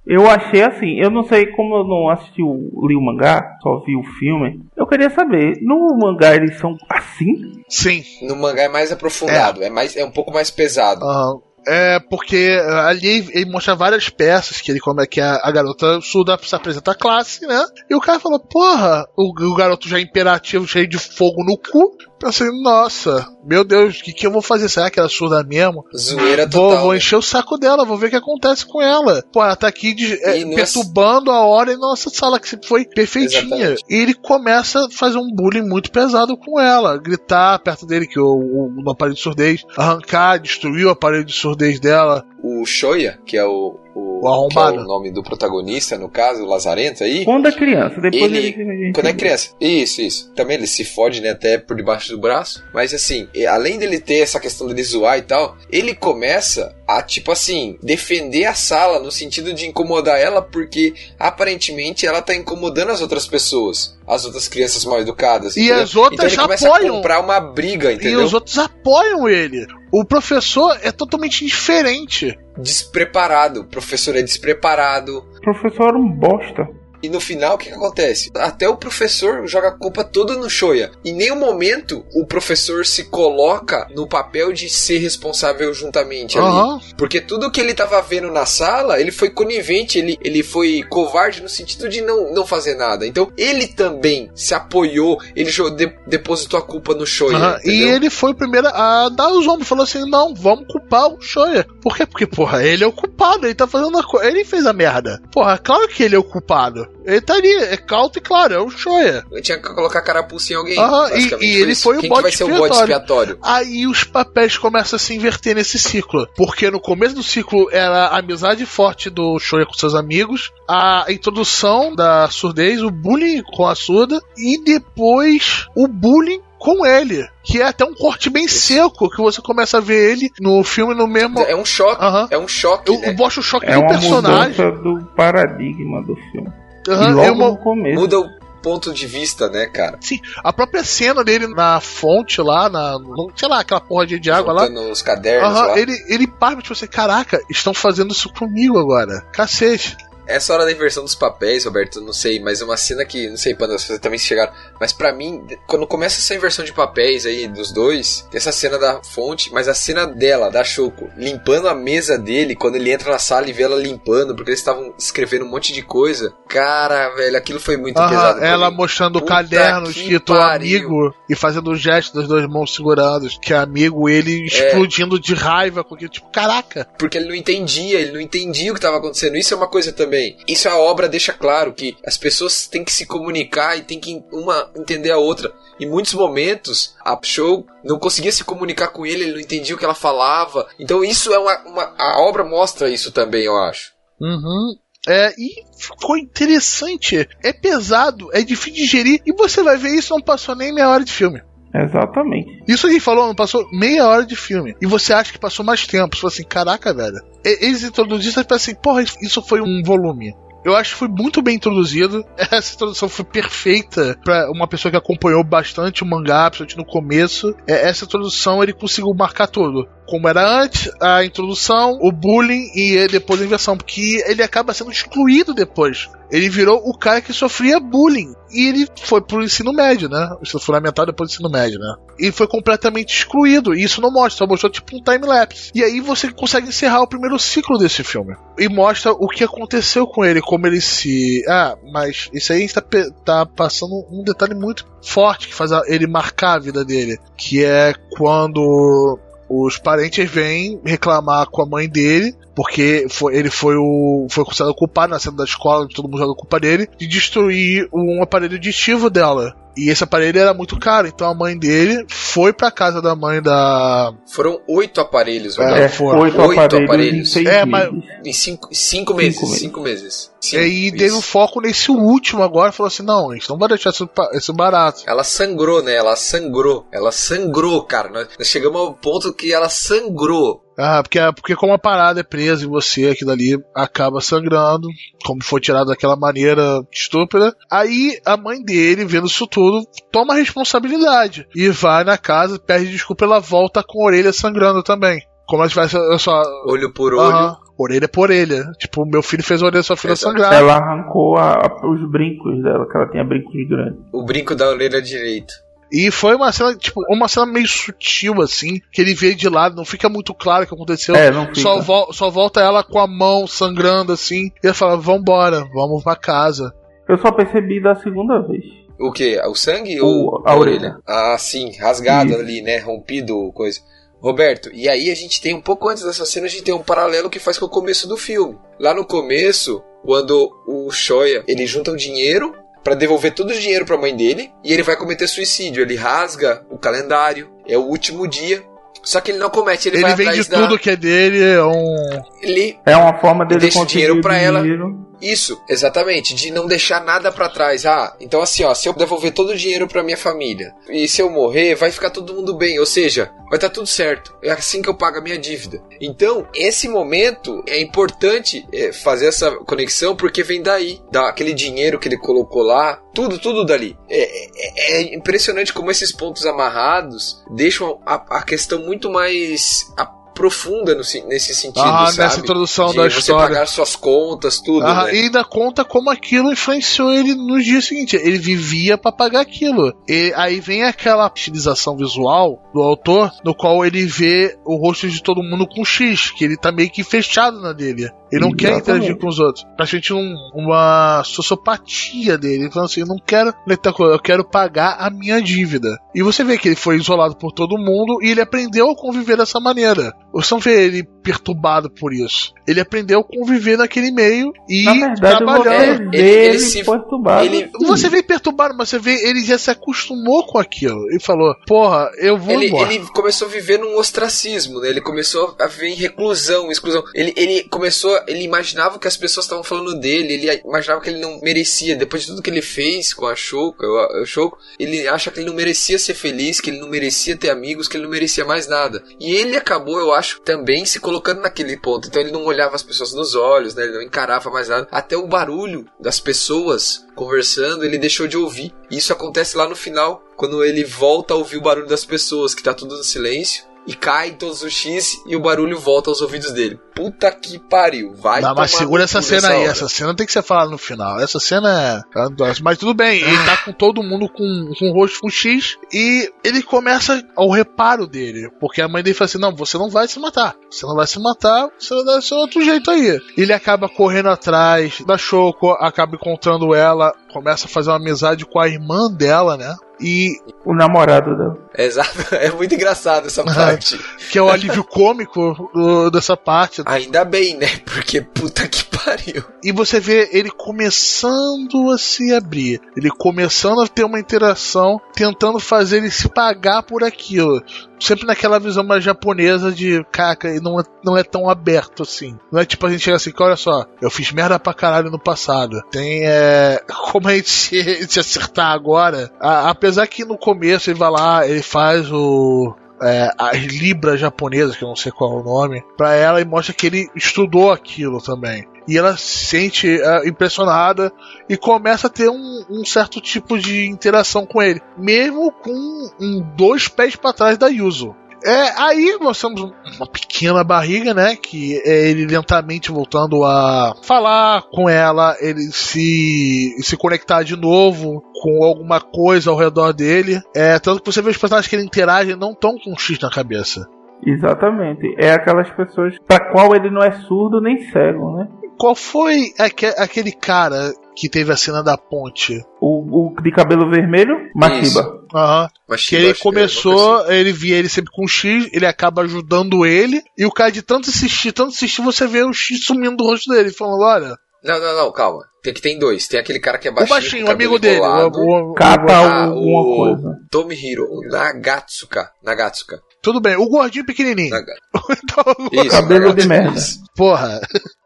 Eu achei assim, eu não sei como eu não assisti o, li o mangá, só vi o filme. Eu queria saber, no mangá eles são assim? Sim. No mangá é mais aprofundado, é, mais, é um pouco mais pesado. Aham. É porque ah, ali ele mostra várias peças que ele como é que a, a garota surda se apresenta à classe, né? E o cara falou, porra, o, o garoto já é imperativo, cheio de fogo no cu. Pensei, nossa, meu Deus, o que, que eu vou fazer? Será que ela é surda mesmo? Zoeira Vou, total. vou né? encher o saco dela, vou ver o que acontece com ela. Pô, ela tá aqui de- é, E perturbando a hora em nossa sala, que sempre foi perfeitinha. Exatamente. E ele começa a fazer um bullying muito pesado com ela. Gritar perto dele, que o, o, no aparelho de surdez, arrancar, destruir o aparelho de surdez dela. O Shoya, que é o, o, O arrombado. que é o nome do protagonista, no caso, o Lazarento aí. Quando é criança, depois Ele- ele, Quando é criança. Isso, isso. Também ele se fode, né? Até por debaixo do braço. Mas assim, e- além dele ter essa questão dele zoar e tal, ele começa a, tipo assim, defender a sala no sentido de incomodar ela, porque aparentemente ela tá incomodando as outras pessoas. As outras crianças mal educadas. E entendeu? as outras então ele começa apoiam. a comprar uma briga, E entendeu? os outros apoiam ele. O professor é totalmente diferente. Despreparado. O professor é despreparado. O professor era um bosta. E no final, o que, que acontece? Até o professor joga a culpa toda no Shoya. Em nenhum momento o professor se coloca no papel de ser responsável juntamente ali. Aham. Porque tudo que ele tava vendo na sala, ele foi conivente, ele, ele foi covarde no sentido de não, não fazer nada. Então, ele também se apoiou, ele de- depositou a culpa no Shoya. Aham, E ele foi o primeiro a dar os ombros. Falou assim: não, vamos culpar o Shoya. Por quê? Porque, porra, ele é o culpado. Ele tá fazendo a coisa. Ele fez a merda. Porra, claro que ele é o culpado. Ele tá ali, é calto e claro, é o Shoya. Eu tinha que colocar carapuça em alguém. Aham, e- e ele isso. foi o Quem bode que vai ser o bode expiatório. Aí os papéis começam a se inverter nesse ciclo. Porque no começo do ciclo era a amizade forte do Shoya com seus amigos, a introdução da surdez, o bullying com a surda, e depois o bullying com ele. Que é até um corte bem seco, que você começa a ver ele no filme no mesmo. É um choque, Aham. é um choque, Eu, né? eu boto o choque É do uma personagem. mudança do paradigma do filme. Aham, e logo é uma- no começo. Muda o ponto de vista, né, cara? Sim, a própria cena dele na fonte lá, na. no- sei lá, aquela porra de água lá. Juntando os cadernos Aham, lá. ele, ele para, tipo assim, caraca, estão fazendo isso comigo agora. Cacete. Essa hora da inversão dos papéis, Roberto, não sei, mas uma cena que, não sei, Panda, se vocês também chegaram, mas pra mim, quando começa essa inversão de papéis aí dos dois, tem essa cena da fonte, mas a cena dela, da Shoko, limpando a mesa dele, quando ele entra na sala e vê ela limpando, porque eles estavam escrevendo um monte de coisa, cara, velho, aquilo foi muito Aham, pesado. ela mim. mostrando o Puta caderno que escrito pariu. amigo e fazendo o gesto das duas mãos seguradas, que é amigo, ele É. explodindo de raiva, porque, tipo, caraca. porque ele não entendia, ele não entendia o que estava acontecendo. Isso é uma coisa também. Isso a obra deixa claro que as pessoas têm que se comunicar e têm que uma entender a outra. Em muitos momentos, a Show não conseguia se comunicar com ele, ele não entendia o que ela falava. Então isso é uma, uma a obra mostra isso também, eu acho. Uhum. É, e ficou interessante. É pesado, é difícil de digerir, e você vai ver isso não passou nem meia hora de filme. Exatamente. Isso que falou, passou meia hora de filme. E você acha que passou mais tempo. Você fala assim, caraca, velho. E- Eles introduziram, pensa assim, porra, isso foi um volume. Eu acho que foi muito bem introduzido. *laughs* Essa introdução foi perfeita pra uma pessoa que acompanhou bastante o mangá, principalmente no começo. É, Essa introdução ele conseguiu marcar tudo. Como era antes, a introdução, o bullying e depois a inversão. Porque ele acaba sendo excluído depois. Ele virou o cara que sofria bullying. E ele foi pro ensino médio, né? O ensino fundamental depois do ensino médio, né? E foi completamente excluído. E isso não mostra, só mostrou tipo um time-lapse. E aí você consegue encerrar o primeiro ciclo desse filme. E mostra o que aconteceu com ele, como ele se. Ah, mas isso aí está pe- tá passando um detalhe muito forte que faz a- ele marcar a vida dele. Que é quando os parentes vêm reclamar com a mãe dele, porque foi- ele foi o foi considerado culpado na cena da escola, todo mundo joga culpa dele, de destruir um aparelho aditivo dela. E esse aparelho era muito caro, então a mãe dele foi pra casa da mãe da. Foram oito aparelhos, É. É, foram oito, oito aparelhos, aparelhos. em seis É, mas-. Em cinco, cinco meses. meses. Cinco meses. E Cinco, aí isso. teve um foco nesse último agora, falou assim: não, a gente não vai deixar isso, barato. Ela sangrou, né? Ela sangrou. Ela sangrou, cara. Nós chegamos ao ponto que ela sangrou. Ah, porque, porque como a parada é presa em você, aquilo ali acaba sangrando, como foi tirado daquela maneira estúpida. Aí a mãe dele, vendo isso tudo, toma a responsabilidade e vai na casa, pede desculpa, ela volta com a orelha sangrando também. Como ela tivesse, só. Olho por olho. Aham, orelha por orelha. Tipo, meu filho fez a orelha da sua filha Exato. sangrar. Ela arrancou a- a- os brincos dela, que ela tinha brincos grandes. O brinco da orelha direita. E foi uma cena, tipo, uma cena meio sutil, assim, que ele vê de lado, não fica muito claro o que aconteceu. É, não fica. Só, vol- só volta ela com a mão sangrando assim. E ela fala: Vambora, vamos pra casa. Eu só percebi da segunda vez. O que? O sangue O- ou a orelha. Ah, sim, rasgado Isso. ali, né? Rompido, coisa. Roberto, e aí a gente tem um pouco antes dessa cena, a gente tem um paralelo que faz com o começo do filme. Lá no começo, quando o Shoya, ele junta o dinheiro pra devolver todo o dinheiro pra mãe dele e ele vai cometer suicídio. Ele rasga o calendário, é o último dia. Só que ele não comete, ele, Ele, vai vende atrás da... tudo que é dele, é um. Ele É uma forma dele Deixa o conseguir dinheiro pra ela. dinheiro. Isso, exatamente, de não deixar nada pra trás. Ah, então assim, ó, se eu devolver todo o dinheiro pra minha família e se eu morrer, vai ficar todo mundo bem, ou seja, vai estar tudo certo. É assim que eu pago a minha dívida. Então, esse momento é importante é, fazer essa conexão porque vem daí, daquele dinheiro que ele colocou lá, tudo, tudo dali. É, é- é impressionante como esses pontos amarrados deixam a, a questão muito mais a- profunda no, nesse sentido, Ah, sabe? nessa introdução De da você história. pagar suas contas, tudo, Ah, né? E ainda conta como aquilo influenciou ele no dia seguinte. Ele vivia pra pagar aquilo. E aí vem aquela utilização visual do autor, no qual ele vê o rosto de todo mundo com X, que ele tá meio que fechado na dele. Ele não quer Exatamente. interagir com os outros. Pra gente um, uma sociopatia dele. Ele assim: eu não quero letar com eu quero pagar a minha dívida. E você vê que ele foi isolado por todo mundo e ele aprendeu a conviver dessa maneira. Você não vê ele perturbado por isso. Ele aprendeu a conviver naquele meio e Na verdade, trabalhando. você É, vê ele- ele, ele se- perturbado. ele- Você vê perturbado, mas você vê ele já se acostumou com aquilo. E falou: Porra, eu vou Ele, embora. ele começou a viver num ostracismo, né? Ele começou a viver em reclusão, exclusão. Ele, ele começou, ele imaginava que as pessoas estavam falando dele, ele imaginava que ele não merecia. Depois de tudo que ele fez com a Shouko, o, o Shouko, ele acha que ele não merecia ser feliz, que ele não merecia ter amigos, que ele não merecia mais nada. E ele acabou, eu acho, também se colocando naquele ponto. Então ele não olhava as pessoas nos olhos, né? Ele não encarava mais nada. Até o barulho das pessoas conversando, ele deixou de ouvir. Isso acontece lá no final, quando ele volta a ouvir o barulho das pessoas, que tá tudo no silêncio. E cai em todos os X e o barulho volta aos ouvidos dele. Puta que pariu. Vai Não, mas segura essa cena aí. hora. Essa cena tem que ser falada no final. Essa cena é. Mas tudo bem, ele tá com todo mundo com, com o rosto com X e ele começa ao reparo dele. Porque a mãe dele fala assim: Não, você não vai se matar. Você não vai se matar, você vai seu outro jeito aí. Ele acaba correndo atrás da Choco, acaba encontrando ela, começa a fazer uma amizade com a irmã dela, né? E O namorado dela. Exato. *laughs* É muito engraçado essa *laughs* parte. que é o alívio *laughs* cômico do- dessa parte. Ainda bem, né? Porque puta que pariu. E você vê ele começando a se abrir, ele começando a ter uma interação, tentando fazer ele se pagar por aquilo. Sempre naquela visão mais japonesa de, caca, ele não é, não é tão aberto assim. Não é tipo a gente chega assim, olha só, eu fiz merda pra caralho no passado. Tem, é, *laughs* como a gente se, se acertar agora. A- apesar que no começo ele vai lá, ele faz o, é, as libras japonesas, que eu não sei qual é o nome, pra ela e mostra que ele estudou aquilo também. E ela se sente é, impressionada e começa a ter um, um certo tipo de interação com ele, mesmo com um, dois pés pra trás da Yuzo. É, aí nós temos uma pequena barriga, né? Que é ele lentamente voltando a falar com ela, ele se, se conectar de novo com alguma coisa ao redor dele. É, tanto que você vê os personagens que ele interage não estão com um X na cabeça. Exatamente. É aquelas pessoas pra qual ele não é surdo nem cego, né? Qual foi aque- aquele cara que teve a cena da ponte? O, o de cabelo vermelho, Makiba. Aham. Mas Que ele começou, ele via ele sempre com X, ele acaba ajudando ele, e o cara de tanto insistir, tanto insistir, você vê o X sumindo do rosto dele, falando, olha, Não, não, não, calma. Tem que tem dois. Tem aquele cara que é o baixinho. baixinho, com o amigo cabelo dele, o- o- Capa Ah, alguma o- coisa. Tomohiro, o Nagatsuka. Nagatsuka. Tudo bem, o gordinho pequenininho. Naga- *laughs* Então, Isso, Cabelo de merda. porra.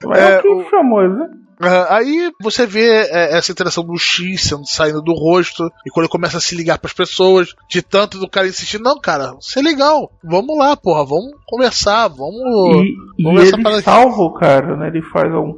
Mas É, é, o que o- chamou, né? Ah, Aí você vê é, essa interação do X sendo, saindo do rosto, e quando ele começa a se ligar pras pessoas, de tanto do cara insistir, não, cara, isso é legal, vamos lá, porra, vamos conversar, vamos. E, vamos e ele salva o cara, né? Ele faz um,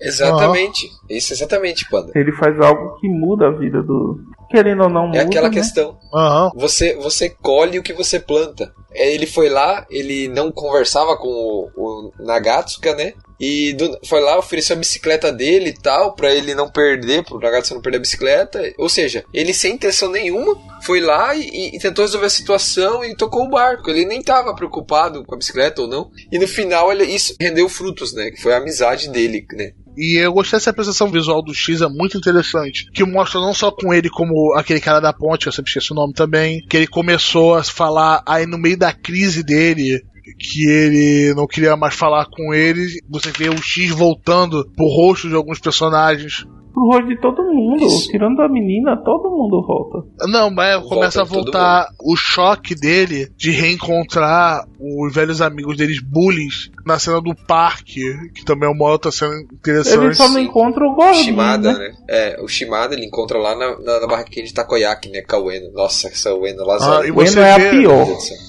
Exatamente. Isso, exatamente, Panda. ele faz algo que muda a vida do. Querendo ou não, muda. É aquela né? questão. Aham. Você, você colhe o que você planta. É, Ele foi lá, ele não conversava com o, o Nagatsuka, né? E do- foi lá, ofereceu a bicicleta dele e tal, pra ele não perder, pro Nagatsuka não perder a bicicleta. Ou seja, ele sem intenção nenhuma foi lá e, e tentou resolver a situação e tocou o barco. Ele nem tava preocupado com a bicicleta ou não. E no final ele, isso rendeu frutos, né? Que foi a amizade dele, né? E eu gostei dessa apresentação visual do X, é muito interessante. Que mostra não só com ele como aquele cara da ponte, eu sempre esqueci o nome também, que ele começou a falar aí no meio da crise dele, que ele não queria mais falar com ele. Você vê o X voltando pro rosto de alguns personagens. pro rosto de todo mundo. Isso. Tirando a menina, todo mundo volta. Não, mas começa a voltar o choque dele de reencontrar os velhos amigos deles, bullies, na cena do parque, que também é uma outra cena interessante. Ele só não encontra o O gordinho, Shimada, né? né? É, o Shimada ele encontra lá na, na, na barraquinha de Takoyaki, né? Com a Ueno. Nossa, essa Ueno lá Ah, e O você Eno é a pior.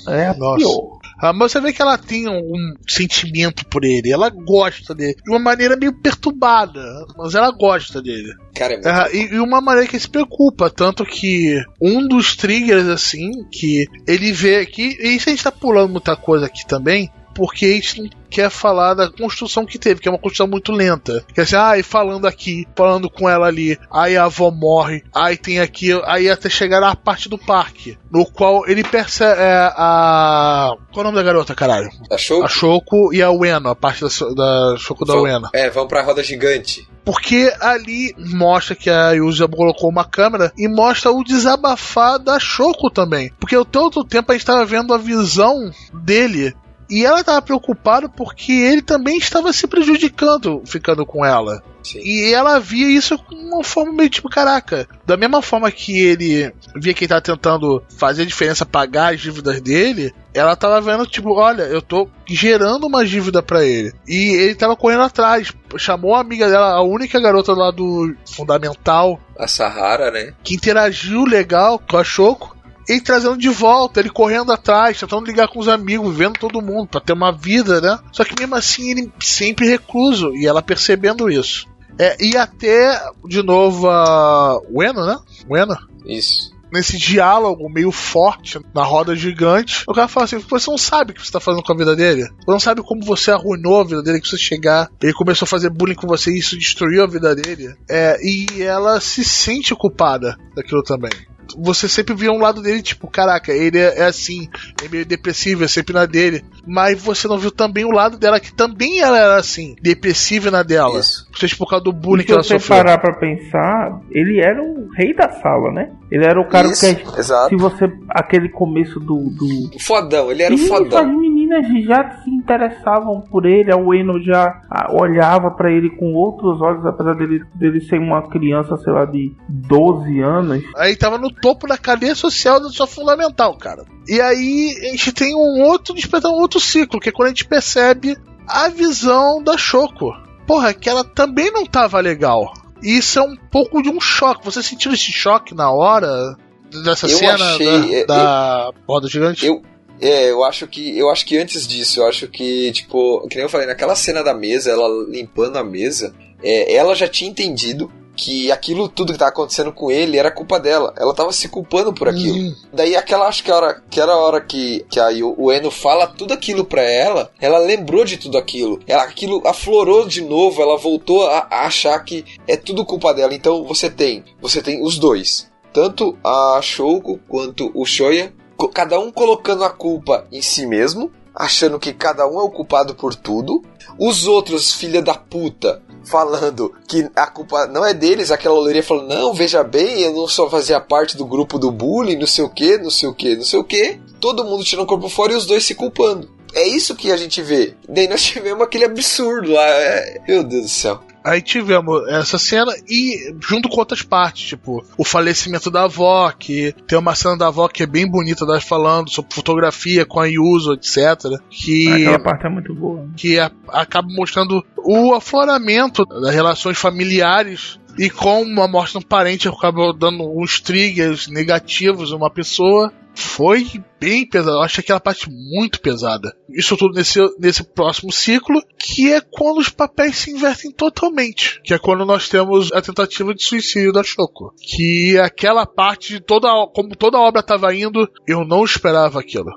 É a Nossa. pior. Ah, mas você vê que ela tem um sentimento por ele, ela gosta dele, de uma maneira meio perturbada, mas ela gosta dele. Cara, é Ah, e, e uma maneira que se preocupa, tanto que um dos triggers, assim, que ele vê que. E isso a gente tá pulando muita coisa aqui também, porque a gente não quer falar da construção que teve, que é uma construção muito lenta. Que é assim, ah, e falando aqui, falando com ela ali, aí a avó morre, aí tem aqui, aí até chegar na parte do parque, no qual ele percebe é, a. Qual é o nome da garota, caralho? A Shoko e a Ueno, a parte da, da Shoko da Vão- Ueno. É, vamos pra roda gigante. Porque ali mostra que a Yusa colocou uma câmera e mostra o desabafar da Shoko também. Porque o todo tempo a gente estava vendo a visão dele. E ela estava preocupada porque ele também estava se prejudicando ficando com ela. Sim. E ela via isso com uma forma meio tipo, caraca, da mesma forma que ele via que ele tava tentando fazer a diferença, pagar as dívidas dele, ela tava vendo, tipo, olha, eu tô gerando uma dívida pra ele. E ele tava correndo atrás, chamou a amiga dela, a única garota lá do Fundamental, A Sahara, né? que interagiu legal com a Choco. Ele trazendo de volta, ele correndo atrás, tentando ligar com os amigos, vendo todo mundo, pra ter uma vida, né? Só que mesmo assim ele sempre recluso, e ela percebendo isso. É, e até, de novo, a Ueno, né? Ueno? Isso. Nesse diálogo meio forte na roda gigante, o cara fala assim: você não sabe o que você tá fazendo com a vida dele? Você não sabe como você arruinou a vida dele, que você chegar, ele começou a fazer bullying com você e isso destruiu a vida dele. É, e ela se sente culpada daquilo também. Você sempre vê um lado dele, tipo, caraca, ele é, é assim, é meio depressivo, é sempre na dele. Mas você não viu também o lado dela, que também ela era assim, depressiva na dela. Isso. Seja por causa do bullying E que se ela você sofreu. parar pra pensar, ele era o rei da sala, né? Ele era o cara Isso, que. exato. Se você. Aquele começo do. do... O fodão, ele era o fodão. As meninas já se interessavam por ele, a Ueno já ah, olhava pra ele com outros olhos, apesar dele, dele ser uma criança, sei lá, de 12 anos. Aí tava no topo da cadeia social da sua fundamental, cara. E aí a gente tem um outro despertar um outro ciclo, que é quando a gente percebe a visão da Choco. Porra, que ela também não tava legal. E isso é um pouco de um choque. Você sentiu esse choque na hora dessa Eu cena achei- da, da roda gigante? Eu, é, eu acho que eu acho que antes disso, eu acho que tipo, que nem eu falei, naquela cena da mesa, ela limpando a mesa, é, ela já tinha entendido que aquilo tudo que tava acontecendo com ele era culpa dela. Ela tava se culpando por aquilo. Uhum. Daí aquela acho que a hora que era a hora que, que aí o, Eno fala tudo aquilo pra ela, ela lembrou de tudo aquilo. Ela aquilo aflorou de novo, ela voltou a, a achar que é tudo culpa dela. Então você tem, você tem os dois, tanto a Shouko quanto o Shoya, cada um colocando a culpa em si mesmo, achando que cada um é o culpado por tudo. Os outros, filha da puta, falando que a culpa não é deles, aquela loirinha falando, não, veja bem, eu não só fazia parte do grupo do bullying, não sei o que, não sei o que, não sei o que. Todo mundo tirando o corpo fora e os dois se culpando. É isso que a gente vê. Daí nós *laughs* tivemos aquele absurdo lá. é- Meu Deus do céu. Aí tivemos essa cena e junto com outras partes, tipo, o falecimento da avó, que tem uma cena da avó que é bem bonita, nós falando sobre fotografia com a Yuso, etc. Que Aquela parte é muito boa. que a- acaba mostrando o afloramento das relações familiares e com a morte de um parente acaba dando uns triggers negativos a uma pessoa. Foi bem pesado, eu acho aquela parte muito pesada. Isso tudo nesse, nesse próximo ciclo, que é quando os papéis se invertem totalmente. Que é quando nós temos a tentativa de suicídio da Shoko. Que aquela parte de toda, como toda a obra estava indo, eu não esperava aquilo.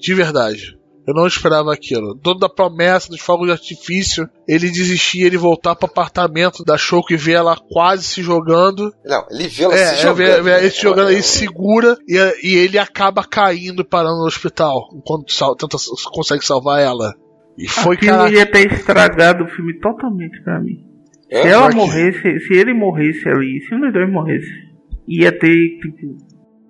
De verdade. Eu não esperava aquilo. Toda a promessa dos fogos de artifício, ele desistir, ele voltar pro apartamento da Shoko e ver ela quase se jogando. Não, ele vê ela É, se é jogando. ver né? ele se jogando aí, segura e, e ele acaba caindo e parando no hospital. Enquanto sal, tenta, consegue salvar ela. E foi, Aquilo cara. ia ter estragado o filme totalmente pra mim. É, se ela porque- morresse, se ele morresse ali, se um dos dois morresse, ia ter, tipo,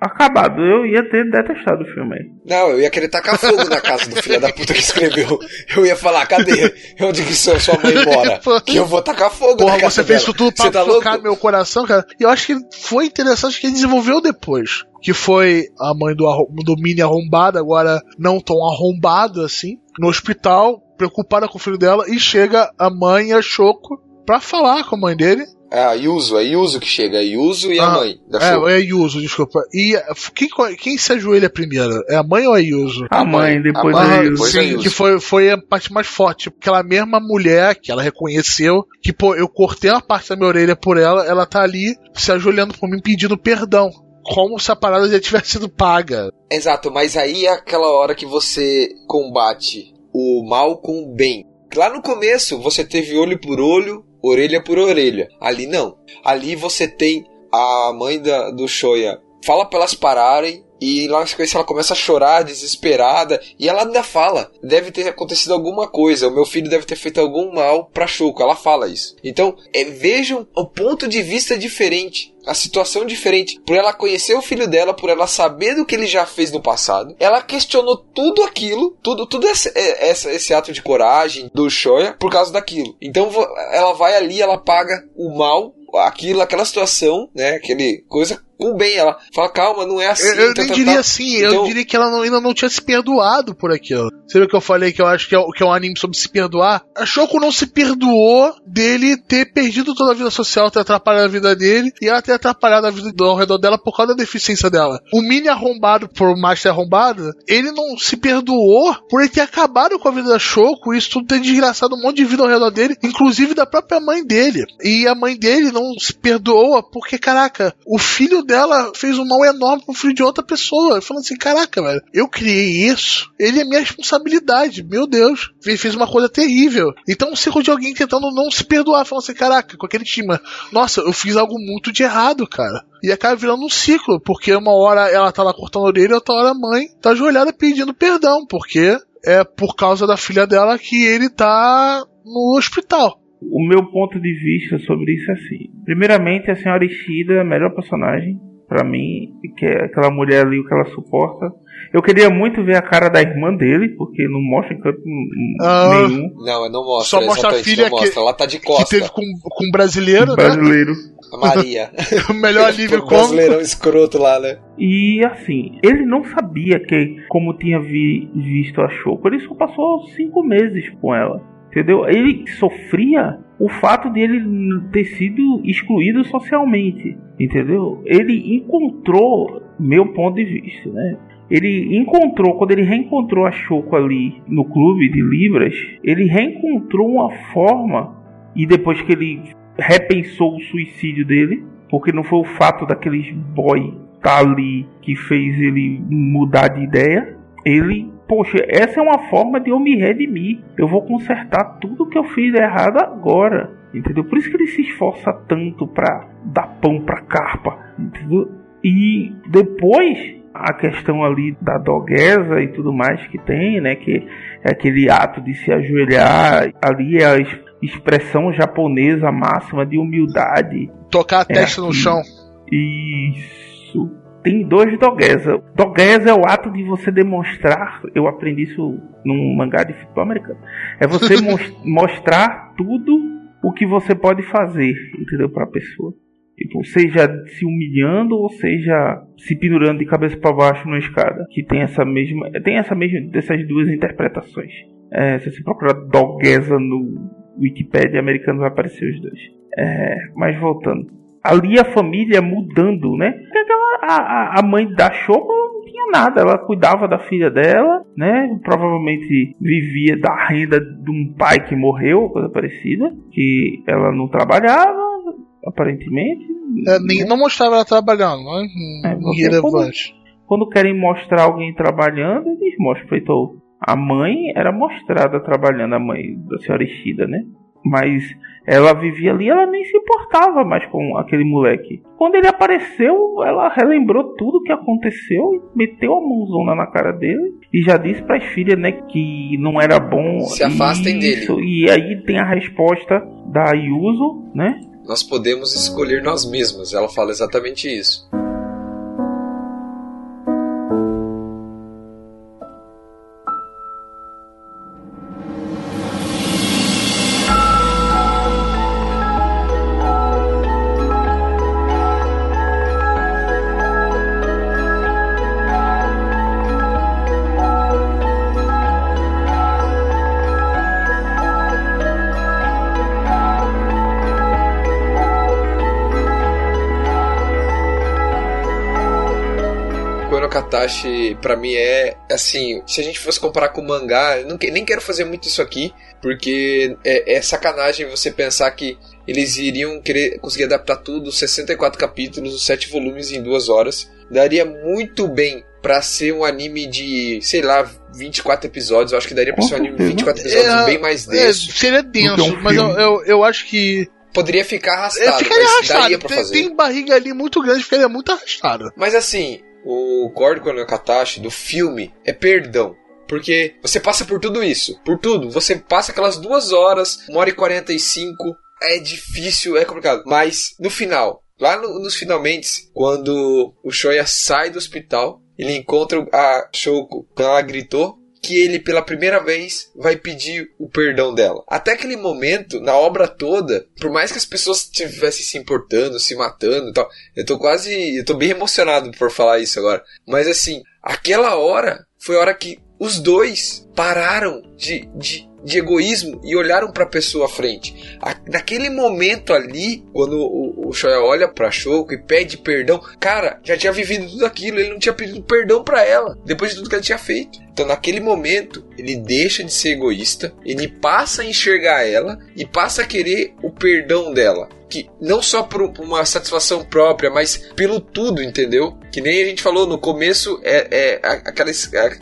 acabado. Eu ia ter detestado o filme aí. Não, eu ia querer tacar fogo na casa do filho da puta que escreveu. Eu ia falar, cadê? Onde que sua, sua mãe mora? Que eu vou tacar fogo Porra, na casa você fez dela. isso tudo pra tá tocar louco? meu coração, cara. E eu acho que foi interessante que ele desenvolveu depois. Que foi a mãe do, do mini arrombado, agora não tão arrombado assim, no hospital, preocupada com o filho dela, e chega a mãe e a Choco pra falar com a mãe dele. É a Yuzo, é Yuzo que chega, é Yuzo e a Ah, mãe da Show. É, é Yuzo, desculpa. E eh, quem, quem se ajoelha primeiro? É a mãe ou é Yuzo? A mãe, depois a mãe, aí. depois sim, a Yuzo. que foi, foi a parte mais forte. Aquela mesma mulher que ela reconheceu, que pô, eu cortei uma parte da minha orelha por ela, ela tá ali se ajoelhando por mim pedindo perdão. Como se a parada já tivesse sido paga. Exato, mas aí é aquela hora que você combate o mal com o bem. Lá no começo você teve olho por olho, orelha por orelha. Ali não. Ali você tem a mãe da, do Shoya fala pra elas pararem e lá na sequência ela começa a chorar desesperada e ela ainda fala: deve ter acontecido alguma coisa, o meu filho deve ter feito algum mal pra Shoko. Ela fala isso. Então é, vejam o ponto de vista diferente. A situação diferente, por ela conhecer o filho dela, por ela saber do que ele já fez no passado, ela questionou tudo aquilo, tudo, tudo esse, é, essa- esse ato de coragem do Shoya por causa daquilo. Então ela vai ali, ela paga o mal, aquilo, aquela situação, né, aquele coisa com bem. Ela fala, calma, não é assim. Eu, eu tá, nem tá, diria tá. assim, eu Então- diria que ela não- ainda não tinha se perdoado por aquilo. Você viu que eu falei que eu acho que é, que é um anime sobre se perdoar? A Shoko não se perdoou dele ter perdido toda a vida social, ter atrapalhado a vida dele e ela ter atrapalhado a vida ao redor dela por causa da deficiência dela. O mini arrombado, por mais ser arrombado, ele não se perdoou por ele ter acabado com a vida da Shoko e isso tudo ter desgraçado um monte de vida ao redor dele, inclusive da própria mãe dele. E a mãe dele não se perdoa porque, caraca, o filho dela fez um mal enorme pro filho de outra pessoa. Falo assim, caraca, velho, eu criei isso, ele é minha responsabilidade, meu Deus. Ele fez uma coisa terrível. Então, um ciclo de alguém tentando não se perdoar, falando assim, caraca, com aquele time, nossa, eu fiz algo muito de errado, cara. E acaba virando um ciclo, porque uma hora ela tá lá cortando a orelha, outra hora a mãe tá ajoelhada pedindo perdão, porque é por causa da filha dela que ele tá no hospital. O meu ponto de vista sobre isso é assim. Primeiramente, a senhora Ishida é a melhor personagem pra mim, que é aquela mulher ali, o que ela suporta. Eu queria muito ver a cara da irmã dele, porque não mostra em canto Ah. nenhum. Não, não mostra. Só mostra a filha que- Ela tá de Que costa. teve com, com um brasileiro, né? brasileiro. A Maria. O *laughs* melhor *laughs* alívio o cômico. brasileirão escroto lá, né? E assim, ele não sabia que, como tinha vi- visto a Shoko, ele só passou cinco meses com ela. Entendeu? Ele sofria o fato de ele ter sido excluído socialmente. Entendeu? Ele encontrou, meu ponto de vista, né? Ele encontrou, quando ele reencontrou a Shoko ali no clube de Libras, ele reencontrou uma forma, e depois que ele repensou o suicídio dele, porque não foi o fato daqueles boy tá ali que fez ele mudar de ideia. Ele, poxa, essa é uma forma de eu me redimir. Eu vou consertar tudo que eu fiz errado agora. Entendeu? Por isso que ele se esforça tanto pra dar pão pra carpa. Entendeu? E depois a questão ali da doguesa e tudo mais que tem, né? Que é aquele ato de se ajoelhar. Ali é a es- expressão japonesa máxima de humildade. Tocar a É testa no aqui. chão. Isso. Tem dois doguesa. Doguesa é o ato de você demonstrar. Eu aprendi isso num mangá de futebol americano. É você *laughs* mos- mostrar tudo o que você pode fazer, entendeu? Pra pessoa. Tipo, seja se humilhando ou seja se pendurando de cabeça para baixo numa escada. Que tem essa mesma. Tem essa mesma. dessas duas interpretações. É, se você procurar doguesa no Wikipedia americano vai aparecer os dois. É, mas voltando ali a família mudando, né? Aquela, a, a- a mãe da Choco não tinha nada, ela cuidava da filha dela, né? Provavelmente vivia da renda de um pai que morreu, coisa parecida, que ela não trabalhava, aparentemente. É, nem- né? não mostrava ela trabalhando, não É, é irrelevante. Quando querem mostrar alguém trabalhando, eles mostram. Feito, a mãe era mostrada trabalhando, a mãe da senhora Ishida, né? Mas ela vivia ali, ela nem se importava mais com aquele moleque. Quando ele apareceu, ela relembrou tudo que aconteceu e meteu a mãozona na cara dele e já disse para as filhas, né, que não era bom. Se afastem isso. E aí tem a resposta da Yuzo, né? Nós podemos escolher nós mesmos. Ela fala exatamente isso. Katashi, pra mim, é assim. Se a gente fosse comparar com o mangá, eu não, que- nem quero fazer muito isso aqui, porque é, é sacanagem você pensar que eles iriam querer conseguir adaptar tudo, 64 capítulos, os 7 volumes em duas horas. Daria muito bem pra ser um anime de, sei lá, 24 episódios. Eu acho que daria pra ser um anime de certeza. 24 episódios É, bem mais É, denso. seria denso, um mas eu, eu, eu acho que. Poderia ficar É, arrastado, ficaria mas arrastado. daria pra Tem, tem barriga ali muito grande, ficaria muito arrastado. Mas assim, o Gordo no Katashi do filme é perdão. Porque você passa por tudo isso. Por tudo. Você passa aquelas duas horas, uma hora e 45. É difícil, é complicado. Mas no final, lá no- nos finalmente, quando o Shoya sai do hospital, ele encontra a Shoko quando ela gritou. Que ele, pela primeira vez, vai pedir o perdão dela. Até aquele momento, na obra toda, por mais que as pessoas estivessem se importando, se matando e tal, eu tô quase. Eu tô bem emocionado por falar isso agora. Mas assim, aquela hora foi a hora que os dois pararam de, de, de egoísmo e olharam pra pessoa à frente. A- naquele momento ali, quando o, o Shoya olha pra Shoko e pede perdão, cara, já tinha vivido tudo aquilo, ele não tinha pedido perdão pra ela, depois de tudo que ele tinha feito. Então, naquele momento, ele deixa de ser egoísta, ele passa a enxergar ela e passa a querer o perdão dela. Que não só por uma satisfação própria, mas pelo tudo, entendeu? Que nem a gente falou no começo, é, é aquela,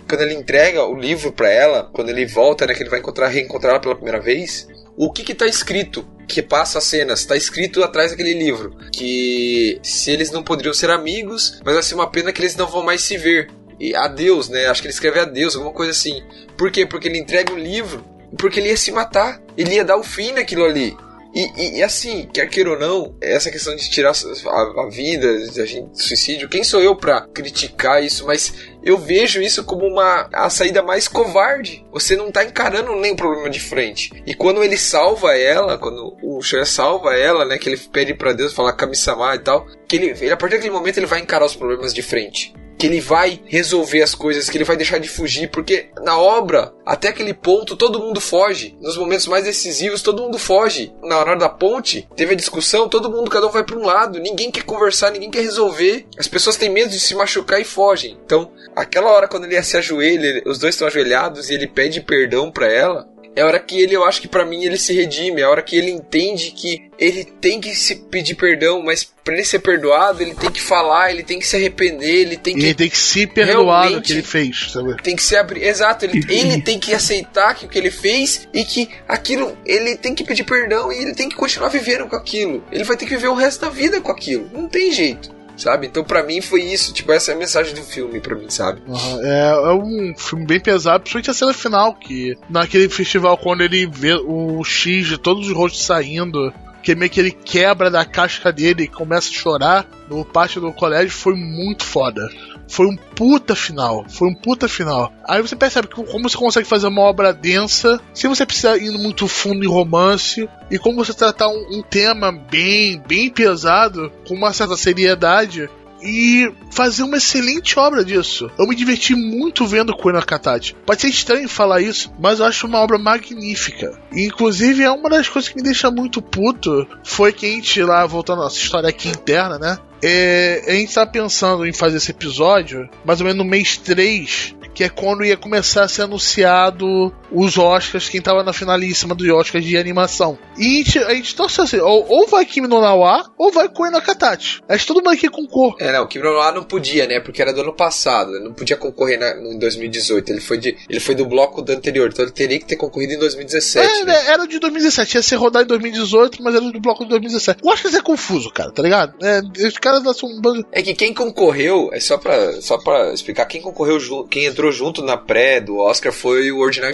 quando ele entrega o livro pra ela, quando ele volta, né, que ele vai encontrar, reencontrar ela pela primeira vez, o que que tá escrito? Que passa as cenas, tá escrito atrás daquele livro que se eles não poderiam ser amigos, mas vai ser uma pena que eles não vão mais se ver. E adeus, né? Acho que ele escreve adeus, alguma coisa assim. Por quê? Porque ele entrega o livro, porque ele ia se matar, ele ia dar o fim naquilo ali. E, e- e assim, quer queira ou não, essa questão de tirar a, a vida, de a gente suicídio, quem sou eu pra criticar isso? Mas eu vejo isso como uma a saída mais covarde. Você não tá encarando nem o problema de frente. E quando ele salva ela, quando o Shoya salva ela, né, que ele pede pra Deus falar Kami-sama e tal, que ele, ele, a partir daquele momento ele vai encarar os problemas de frente que ele vai resolver as coisas, que ele vai deixar de fugir, porque na obra, até aquele ponto, todo mundo foge. Nos momentos mais decisivos, todo mundo foge. Na hora da ponte, teve a discussão, todo mundo, cada um vai para um lado, ninguém quer conversar, ninguém quer resolver. As pessoas têm medo de se machucar e fogem. Então, aquela hora quando ele se ajoelha, os dois estão ajoelhados e ele pede perdão para ela, é a hora que ele, eu acho que pra mim ele se redime, é a hora que ele entende que ele tem que se pedir perdão, mas pra ele ser perdoado, ele tem que falar, ele tem que se arrepender, ele tem E ele que tem que se perdoar do que ele fez, sabe? tem que se abrir, exato, ele, ele tem que aceitar que o que ele fez e que aquilo, ele tem que pedir perdão e ele tem que continuar vivendo com aquilo. Ele vai ter que viver o resto da vida com aquilo. Não tem jeito. Sabe? Então, pra mim, foi isso. Tipo, essa é a mensagem do filme, pra mim, sabe? Aham, É, é um filme bem pesado, principalmente a cena final, que naquele festival, quando ele vê o X de todos os rostos saindo, que meio que ele quebra da casca dele e começa a chorar no pátio do colégio, foi muito foda. Foi um puta final. Foi um puta final. Aí você percebe que como você consegue fazer uma obra densa, sem você precisar ir muito fundo em romance, e como você tratar um, um tema bem, bem pesado, com uma certa seriedade, e fazer uma excelente obra disso. Eu me diverti muito vendo Koino Katachi. Pode ser estranho falar isso, mas eu acho uma obra magnífica. E, inclusive, é uma das coisas que me deixa muito puto foi que a gente, lá, voltando à nossa história aqui interna, né? É, a gente tá pensando em fazer esse episódio mais ou menos no mês 3, que é quando ia começar a ser anunciado os Oscars, quem tava na finalíssima dos Oscars de animação. E a gente, a gente torce assim, ou, ou vai Kimi no Nawa, ou vai Koino Katachi. Acho que todo mundo aqui concorda. É, não, o Kim Jong-un não podia, né? Porque era do ano passado. Ele não podia concorrer na, em 2018. Ele foi, de, ele foi do bloco do anterior. Então ele teria que ter concorrido em 2017. É, né? né, era de 2017, ia ser rodado em 2018, mas era do bloco de 2017. Eu acho que isso é confuso, cara, tá ligado? É, os caras são um bando. É que quem concorreu, é só pra, só pra explicar, quem concorreu, quem entrou junto na pré do Oscar foi o Ordinal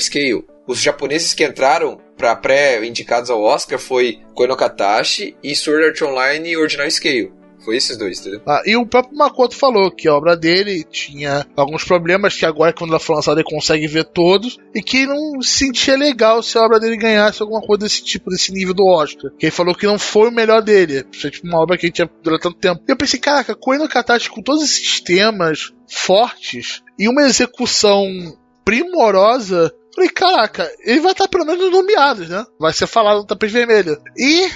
Os japoneses que entraram pra pré indicados ao Oscar foi Koino Katashi e Sword Art Online e Ordinal Scale. Foi esses dois, entendeu? Ah, e o próprio Makoto falou que a obra dele tinha alguns problemas que agora, quando ela for lançada, ele consegue ver todos. E que não se sentia legal se a obra dele ganhasse alguma coisa desse tipo, desse nível do Oscar. Que ele falou que não foi o melhor dele. Foi tipo uma obra que ele tinha durante tanto tempo. E eu pensei, caraca, Koino Katachi com todos esses temas fortes e uma execução primorosa. Falei, caraca, ele vai estar pelo menos nomeado, né? Vai ser falado no tapete vermelho. E.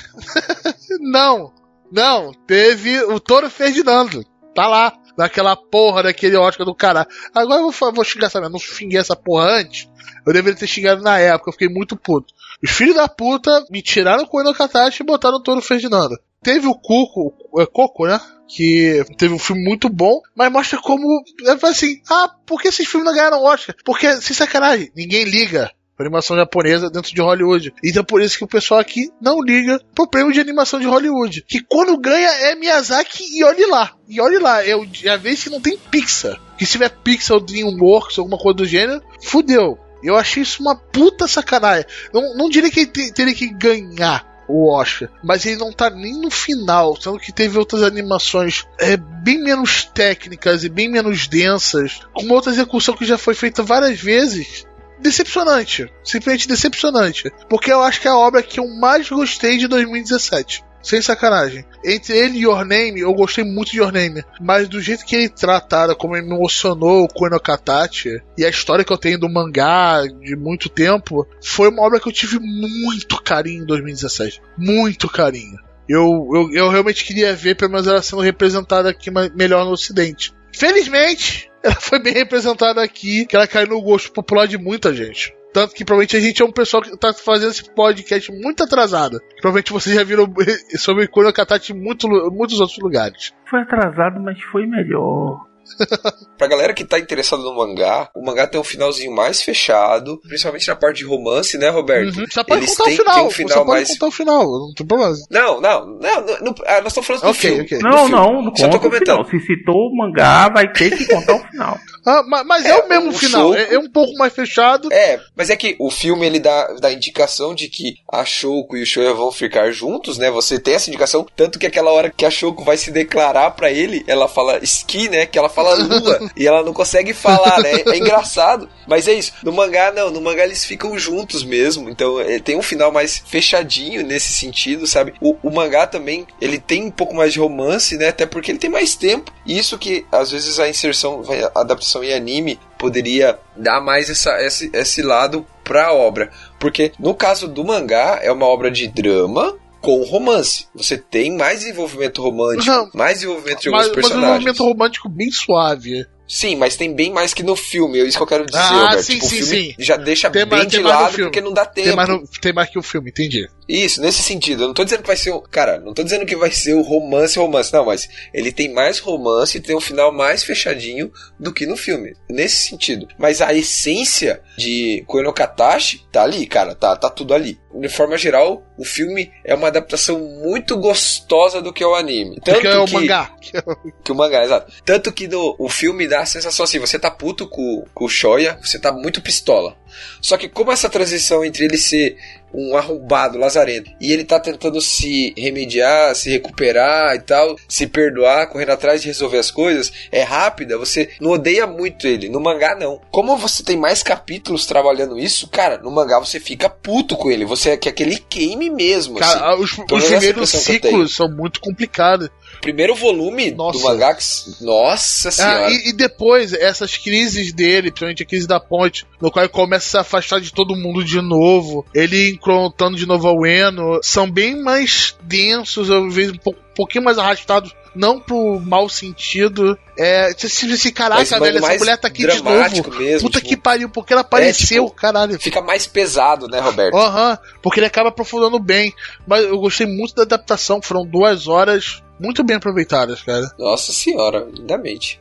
*laughs* não, não, teve o Toro Ferdinando. Tá lá. naquela porra daquele Oscar do cara. Agora eu vou, vou xingar essa merda. Não xinguei essa porra antes. Eu deveria ter xingado na época, eu fiquei muito puto. Os filhos da puta me tiraram com o Enokatashi e botaram o Toro Ferdinando. Teve o Cuco, é Coco, né? Que teve um filme muito bom, mas mostra como. É assim, ah, por que esses filmes não ganharam Oscar? Porque, sem sacanagem, ninguém liga pra animação japonesa dentro de Hollywood. Então por isso que o pessoal aqui não liga pro prêmio de animação de Hollywood. Que quando ganha é Miyazaki e olhe lá. E olhe lá, é, é a vez que não tem Pixar. Que se tiver Pixar ou Dreamworks, alguma coisa do gênero, fudeu. Eu achei isso uma puta sacanagem. Não, não diria que ele te- teria que ganhar o Oscar, mas ele não tá nem no final, sendo que teve outras animações é, bem menos técnicas e bem menos densas, com outra execução que já foi feita várias vezes. Decepcionante, simplesmente decepcionante, porque eu acho que é a obra que eu mais gostei de 2017. Sem sacanagem. Entre ele e Your Name, eu gostei muito de Your Name. Mas do jeito que ele trataram, como ele me emocionou o Enokatachi, e a história que eu tenho do mangá de muito tempo, foi uma obra que eu tive muito carinho em 2017. Muito carinho. Eu, eu, eu realmente queria ver, pelo menos ela sendo representada aqui melhor no Ocidente. Felizmente, *laughs* ela foi bem representada aqui, que ela caiu no gosto popular de muita gente. Tanto que provavelmente a gente é um pessoal que tá fazendo esse podcast muito atrasado. Provavelmente vocês já viram *laughs* sobre Kono Katachi em muito, muitos outros lugares. Foi atrasado, mas foi melhor. *laughs* Pra galera que tá interessada no mangá, o mangá tem um finalzinho mais fechado, principalmente na parte de romance, né, Roberto? Uhum. Só pode Eles contar têm- o final. têm um final pode mais- contar o final, não tem problema. Não, não, não, não, não- ah, nós estamos falando do Ok, filme. ok. do Não, filme. não, não Só tô conta o final. comentando. Se citou o mangá, vai ter que contar o final. *laughs* Ah, ma- mas é, É, o mesmo o final. É, é um pouco mais fechado. É, mas é que o filme ele dá, dá indicação de que a Shoko e o Shoya vão ficar juntos, né? Você tem essa indicação, tanto que aquela hora que a Shoko vai se declarar pra ele, ela fala ski, né? Que ela fala lua *laughs* e ela não consegue falar, né? É engraçado, mas é isso. No mangá não, no mangá eles ficam juntos mesmo, então é, tem um final mais fechadinho nesse sentido, sabe? O, o mangá também, ele tem um pouco mais de romance, né? Até porque ele tem mais tempo. E isso que às vezes a inserção, a adaptação em anime poderia dar mais essa, esse, esse lado pra obra. Porque no caso do mangá, é uma obra de drama com romance. Você tem mais desenvolvimento romântico, Não. mais desenvolvimento de Mas, alguns mas um personagens. movimento romântico bem suave. Sim, mas tem bem mais que no filme, é isso que eu quero dizer, Ah, Roberto. sim, tipo, sim, o filme sim. já deixa Tem bem mais- de lado porque não dá tempo. Tem mais, no- tem mais que o filme, entendi. Isso, nesse sentido. Eu não tô dizendo que vai ser o. Cara, não tô dizendo que vai ser o romance romance. Não, mas ele tem mais romance e tem um final mais fechadinho do que no filme. Nesse sentido. Mas a essência de Koeno Katashi tá ali, cara. Tá, tá tudo ali. De forma geral, o filme é uma adaptação muito gostosa do que é o anime. Tanto Porque é o que, mangá. *laughs* que o mangá, exato. Tanto que no, o filme dá a sensação assim: você tá puto com, com o Shoya, você tá muito pistola. Só que como essa transição entre ele ser um arrombado, lazarento, e ele tá tentando se remediar, se recuperar e tal, se perdoar, correndo atrás de resolver as coisas, é rápida, você não odeia muito ele. No mangá, não. Como você tem mais capítulos trabalhando isso, cara, no mangá você fica puto com ele. Você quer que ele queime mesmo. assim. Cara, os, Pelo os essa primeiros ciclos são muito complicados. Primeiro volume Nossa. do mangá, nossa senhora. Ah, e, e depois, essas crises dele, principalmente a crise da ponte, no qual ele começa a se afastar de todo mundo de novo, ele encontrando de novo ao Eno, são bem mais densos, às vezes um, pouco- um pouquinho mais arrastados, não pro mau sentido. É, você se assim, caraca, velho, essa mulher tá aqui de novo. mesmo, Puta tipo, que pariu, porque ela apareceu, tipo, caralho. Fica mais pesado, né, Roberto? Aham, porque ele acaba aprofundando bem. Mas eu gostei muito da adaptação, foram duas horas muito bem aproveitadas, cara. Nossa senhora, lindamente.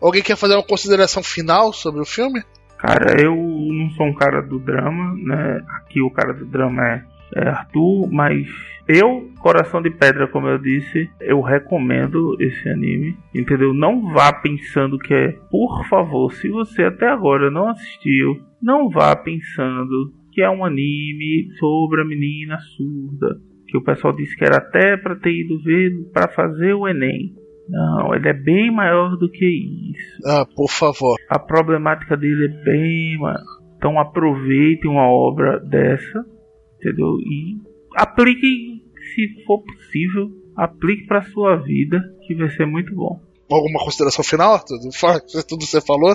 Alguém quer fazer uma consideração final sobre o filme? Cara, eu não sou um cara do drama, né? Aqui o cara do drama é, é Arthur, mas eu, Coração de Pedra, como eu disse, eu recomendo esse anime, entendeu? Não vá pensando que é, por favor, se você até agora não assistiu, não vá pensando que é um anime sobre a menina surda, que o pessoal disse que era até para ter ido ver para fazer o Enem. Não, ele é bem maior do que isso Ah, por favor. a problemática dele é bem maior. Então aproveitem uma obra dessa, entendeu? E apliquem, se for possível, aplique para sua vida, que vai ser muito bom. Alguma consideração final, Arthur? Fala tudo que você falou.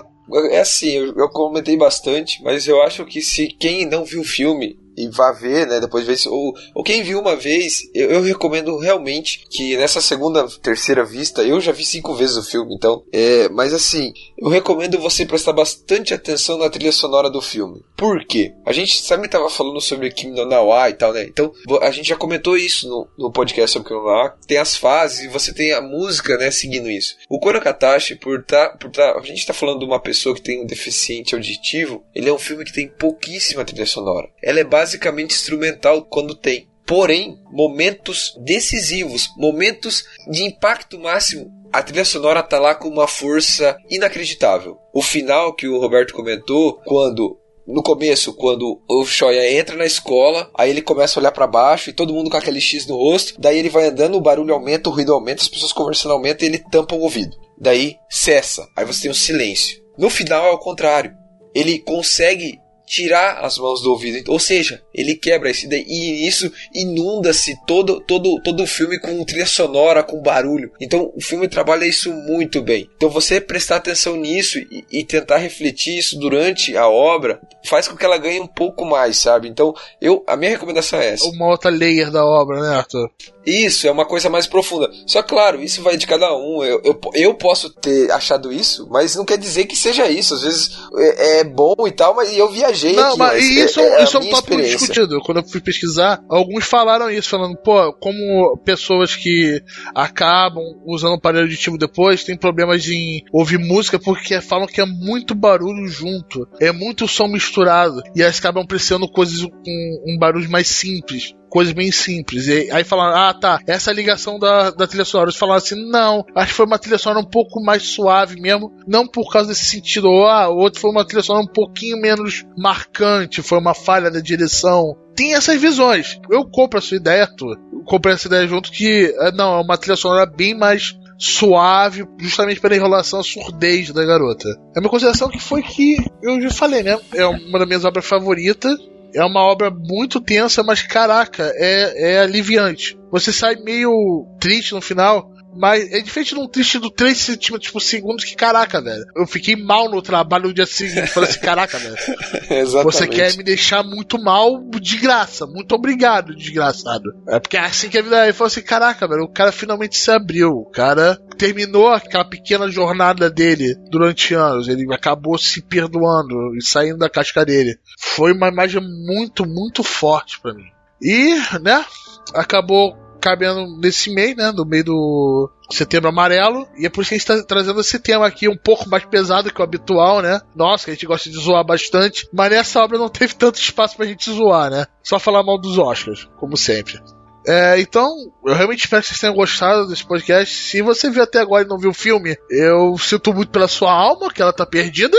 É assim, eu, eu comentei bastante, mas eu acho que se quem não viu o filme e vá ver, né? Depois ver se. Ou, ou quem viu uma vez, eu, eu recomendo realmente que nessa segunda, terceira vista, eu já vi cinco vezes o filme, então. É, mas assim, eu recomendo você prestar bastante atenção na trilha sonora do filme. Por quê? A gente sempre tava falando sobre Kim no Nawa e tal, né? Então, a gente já comentou isso no, no podcast sobre Kim no Nawa. Tem as fases e você tem a música, né, seguindo isso. O Koro Katashi, por tá, por tá, a gente tá falando de uma pessoa que tem um deficiente auditivo, ele é um filme que tem pouquíssima trilha sonora. Ela é basicamente instrumental quando tem. Porém, momentos decisivos, momentos de impacto máximo, a trilha sonora tá lá com uma força inacreditável. O final que o Roberto comentou, quando no começo, quando o Shoya entra na escola, aí ele começa a olhar pra baixo e todo mundo com aquele X no rosto, daí ele vai andando, o barulho aumenta, o ruído aumenta, as pessoas conversando aumenta e ele tampa o ouvido. Daí cessa, aí você tem um silêncio. No final é o contrário. Ele consegue tirar as mãos do ouvido, ou seja, ele quebra isso e isso inunda-se todo, todo, todo o filme com trilha sonora, com barulho. Então o filme trabalha isso muito bem. Então você prestar atenção nisso e, e tentar refletir isso durante a obra faz com que ela ganhe um pouco mais, sabe? Então eu a minha recomendação é essa. Uma outra layer da obra, né, Arthur? Isso, é uma coisa mais profunda. Só claro, isso vai de cada um. Eu, eu, eu posso ter achado isso, mas não quer dizer que seja isso. Às vezes é, é bom e tal, mas eu viajei Não, aqui. mas isso, é, é isso é um tópico discutido. Quando eu fui pesquisar, alguns falaram isso, falando, pô, como pessoas que acabam usando o aparelho auditivo depois têm problemas em ouvir música porque falam que é muito barulho junto, é muito som misturado, e elas acabam apreciando coisas com um barulho mais simples. Coisas bem simples. E aí falaram, ah tá, essa é ligação da, da trilha sonora. Eles falaram assim, não, acho que foi uma trilha sonora um pouco mais suave mesmo, não por causa desse sentido, ou ah, outro foi uma trilha sonora um pouquinho menos marcante, foi uma falha da direção. Tem essas visões. Eu compro a sua ideia, Arthur. Eu compro essa ideia junto que, eh, não, é uma trilha sonora bem mais suave, justamente pela enrolação, a surdez da garota. A minha consideração que foi que, eu já falei, né? É uma das minhas obras favoritas. É uma obra muito tensa, mas caraca, é, é aliviante. Você sai meio triste no final, mas é diferente de um triste do 3 centímetros por segundo que caraca, velho. Eu fiquei mal no trabalho no dia seguinte. Falei assim, caraca, velho. *laughs* Exatamente. Você quer me deixar muito mal de graça. Muito obrigado, desgraçado. É porque é assim que a vida é. Ele falou assim: caraca, velho, o cara finalmente se abriu. O cara terminou aquela pequena jornada dele durante anos. Ele acabou se perdoando e saindo da casca dele. Foi uma imagem muito, muito forte pra mim. E, né, acabou cabendo nesse mês, né, no meio do Setembro Amarelo, e é por isso que a gente tá trazendo esse tema aqui um pouco mais pesado que o habitual, né? Nossa, que a gente gosta de zoar bastante, mas nessa obra não *laughs* teve tanto espaço pra gente zoar, né? Só falar mal dos Oscars, como sempre. É, então, eu realmente espero que vocês tenham gostado desse podcast. Se você viu até agora e não viu o filme, eu sinto muito pela sua alma, que ela tá perdida.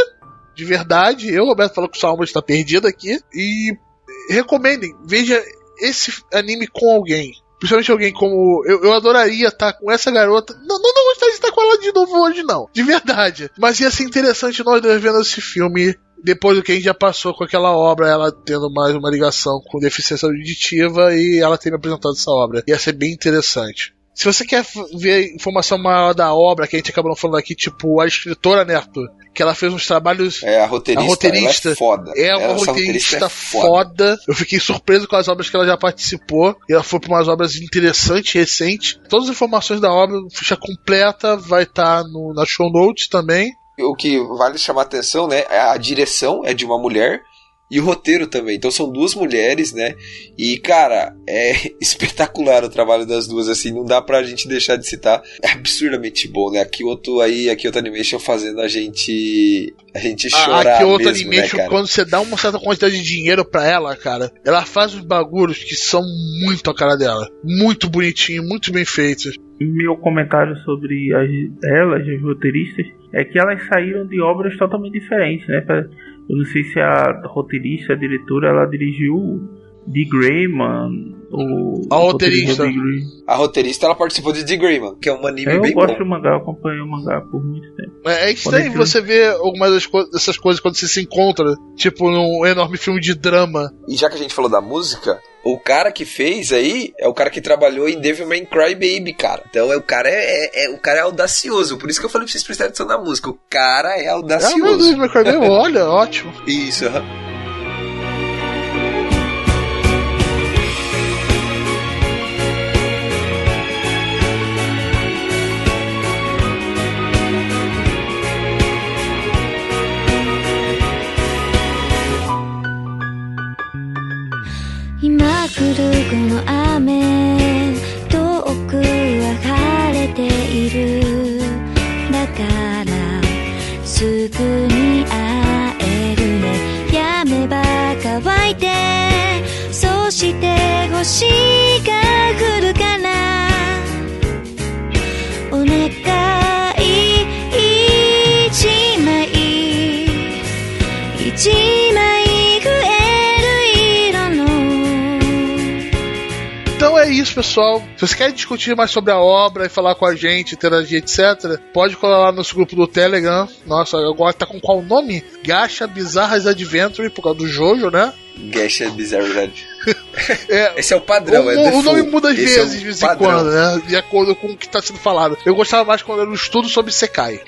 De verdade. Eu, Roberto, falou que sua alma está perdida aqui. E recomendem, veja esse anime com alguém. Principalmente alguém como. Eu, eu adoraria estar com essa garota. Não, não, não gostaria de estar com ela de novo hoje, não. De verdade. Mas ia ser interessante nós dois vendo esse filme. Depois do que a gente já passou com aquela obra, ela tendo mais uma ligação com deficiência auditiva e ela ter me apresentado essa obra. Ia ser bem interessante. Se você quer ver informação maior da obra, que a gente acabou falando aqui, tipo a escritora, né, Arthur? Que ela fez uns trabalhos É, a roteirista, A roteirista ela é foda. é uma Essa roteirista é foda. Eu fiquei surpreso com as obras que ela já participou. E ela foi para umas obras interessantes, recentes. Todas as informações da obra, ficha completa, vai estar no na show notes também. O que vale chamar atenção, né? é A direção é de uma mulher e o roteiro também. Então são duas mulheres, né? E, cara, é *laughs* espetacular o trabalho das duas, assim, não dá pra gente deixar de citar. É absurdamente bom, né? Aqui outro aí, aqui outro animation fazendo a gente. A gente chorar. A Kyoto mesmo, Animation, né, cara? quando você dá uma certa quantidade de dinheiro pra ela, cara, ela faz uns bagulhos que são muito a cara dela. Muito bonitinho, muito bem feitos. Meu comentário sobre as, elas, as roteiristas, é que elas saíram de obras totalmente diferentes, né? Pra- Eu não sei se a roteirista, a diretora, ela dirigiu The Greyman, o A o roteirista. Grey. A roteirista ela participou de The Greyman, que é um anime Eu bem gosto bom. do mangá, eu acompanhei o mangá por muito tempo. É, é estranho Quando você ver algumas das co- dessas coisas quando você se encontra, tipo num enorme filme de drama. E já que a gente falou da música, o cara que fez aí é o cara que trabalhou em Devilman Crybaby, cara. Então é, o cara é, é- é- o cara é audacioso. Por isso que eu falei pra vocês prestarem atenção na música. O cara é Ah, meu Deus, audacioso. meu olha, ótimo. Isso, aham. の雨遠くは晴れているだからすぐに会えるね。やめば乾いてそうして欲しが é isso, pessoal. Se você quer discutir mais sobre a obra e falar com a gente, interagir, etc., pode colar lá no nosso grupo do Telegram. Nossa, agora tá com qual nome? Gacha Bizarras Adventure, por causa do Jojo, né? Gacha Bizarre *laughs* É, Esse é o padrão, o, é o nome muda às Esse é vezes, de vez em quando, né? De acordo com o que está sendo falado. Eu gostava mais quando era um estudo sobre Sekai.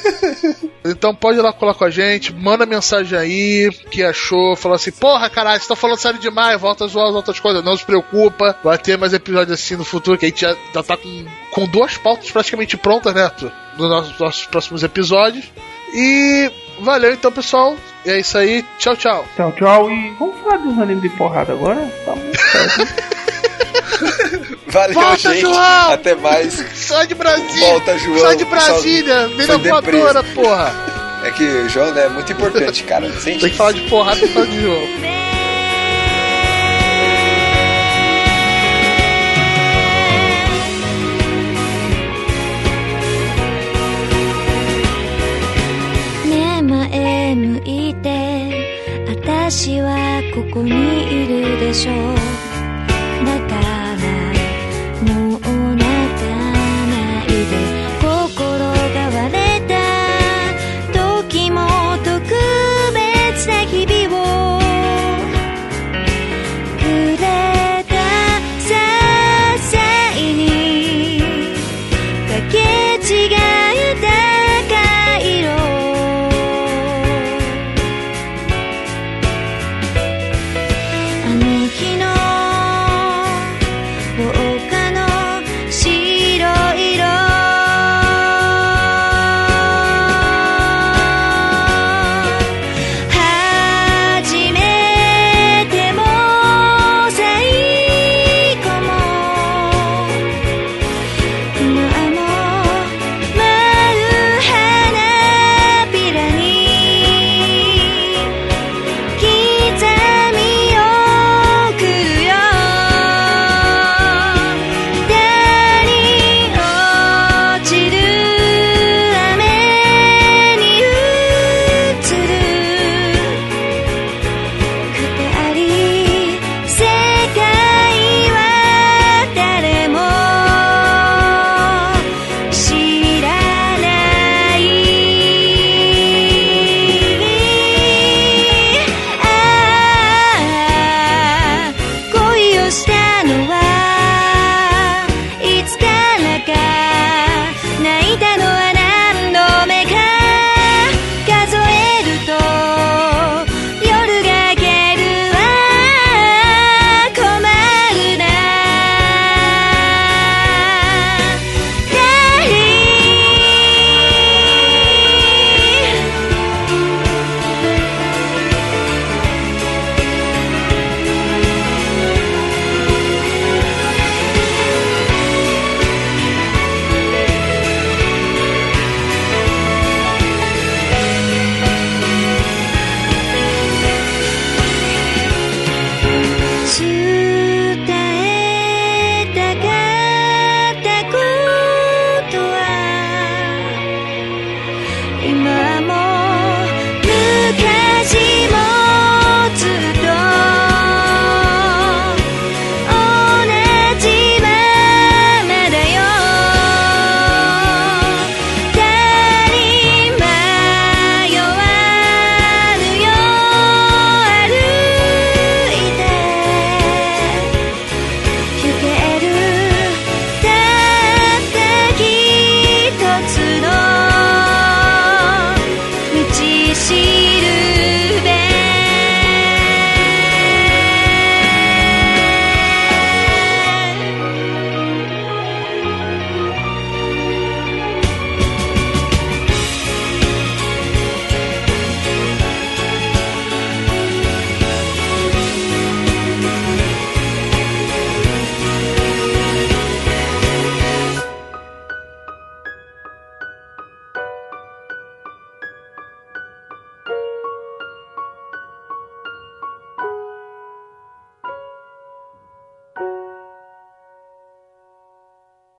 *laughs* então pode ir lá colar com a gente, manda mensagem aí, que achou, fala assim, porra, caralho, vocês estão falando sério demais, volta a zoar as outras coisas. Não se preocupa, vai ter mais episódios assim no futuro, que a gente já, já tá com, com duas pautas praticamente prontas, né, Arthur? Nos nossos, nossos próximos episódios. E valeu então, pessoal. E é isso aí. Tchau, tchau. Tchau, tchau. E vamos falar dos animes de porrada agora? Tá muito *laughs* certo. Valeu, Volta, gente. João! Até mais. Sai de Brasília! Volta, João. Sai de Brasília! Vem na voadora, porra! É que o João né, é muito importante, cara. Sem Tem que falar de porrada e falar de jogo. 私はここにいるでしょう。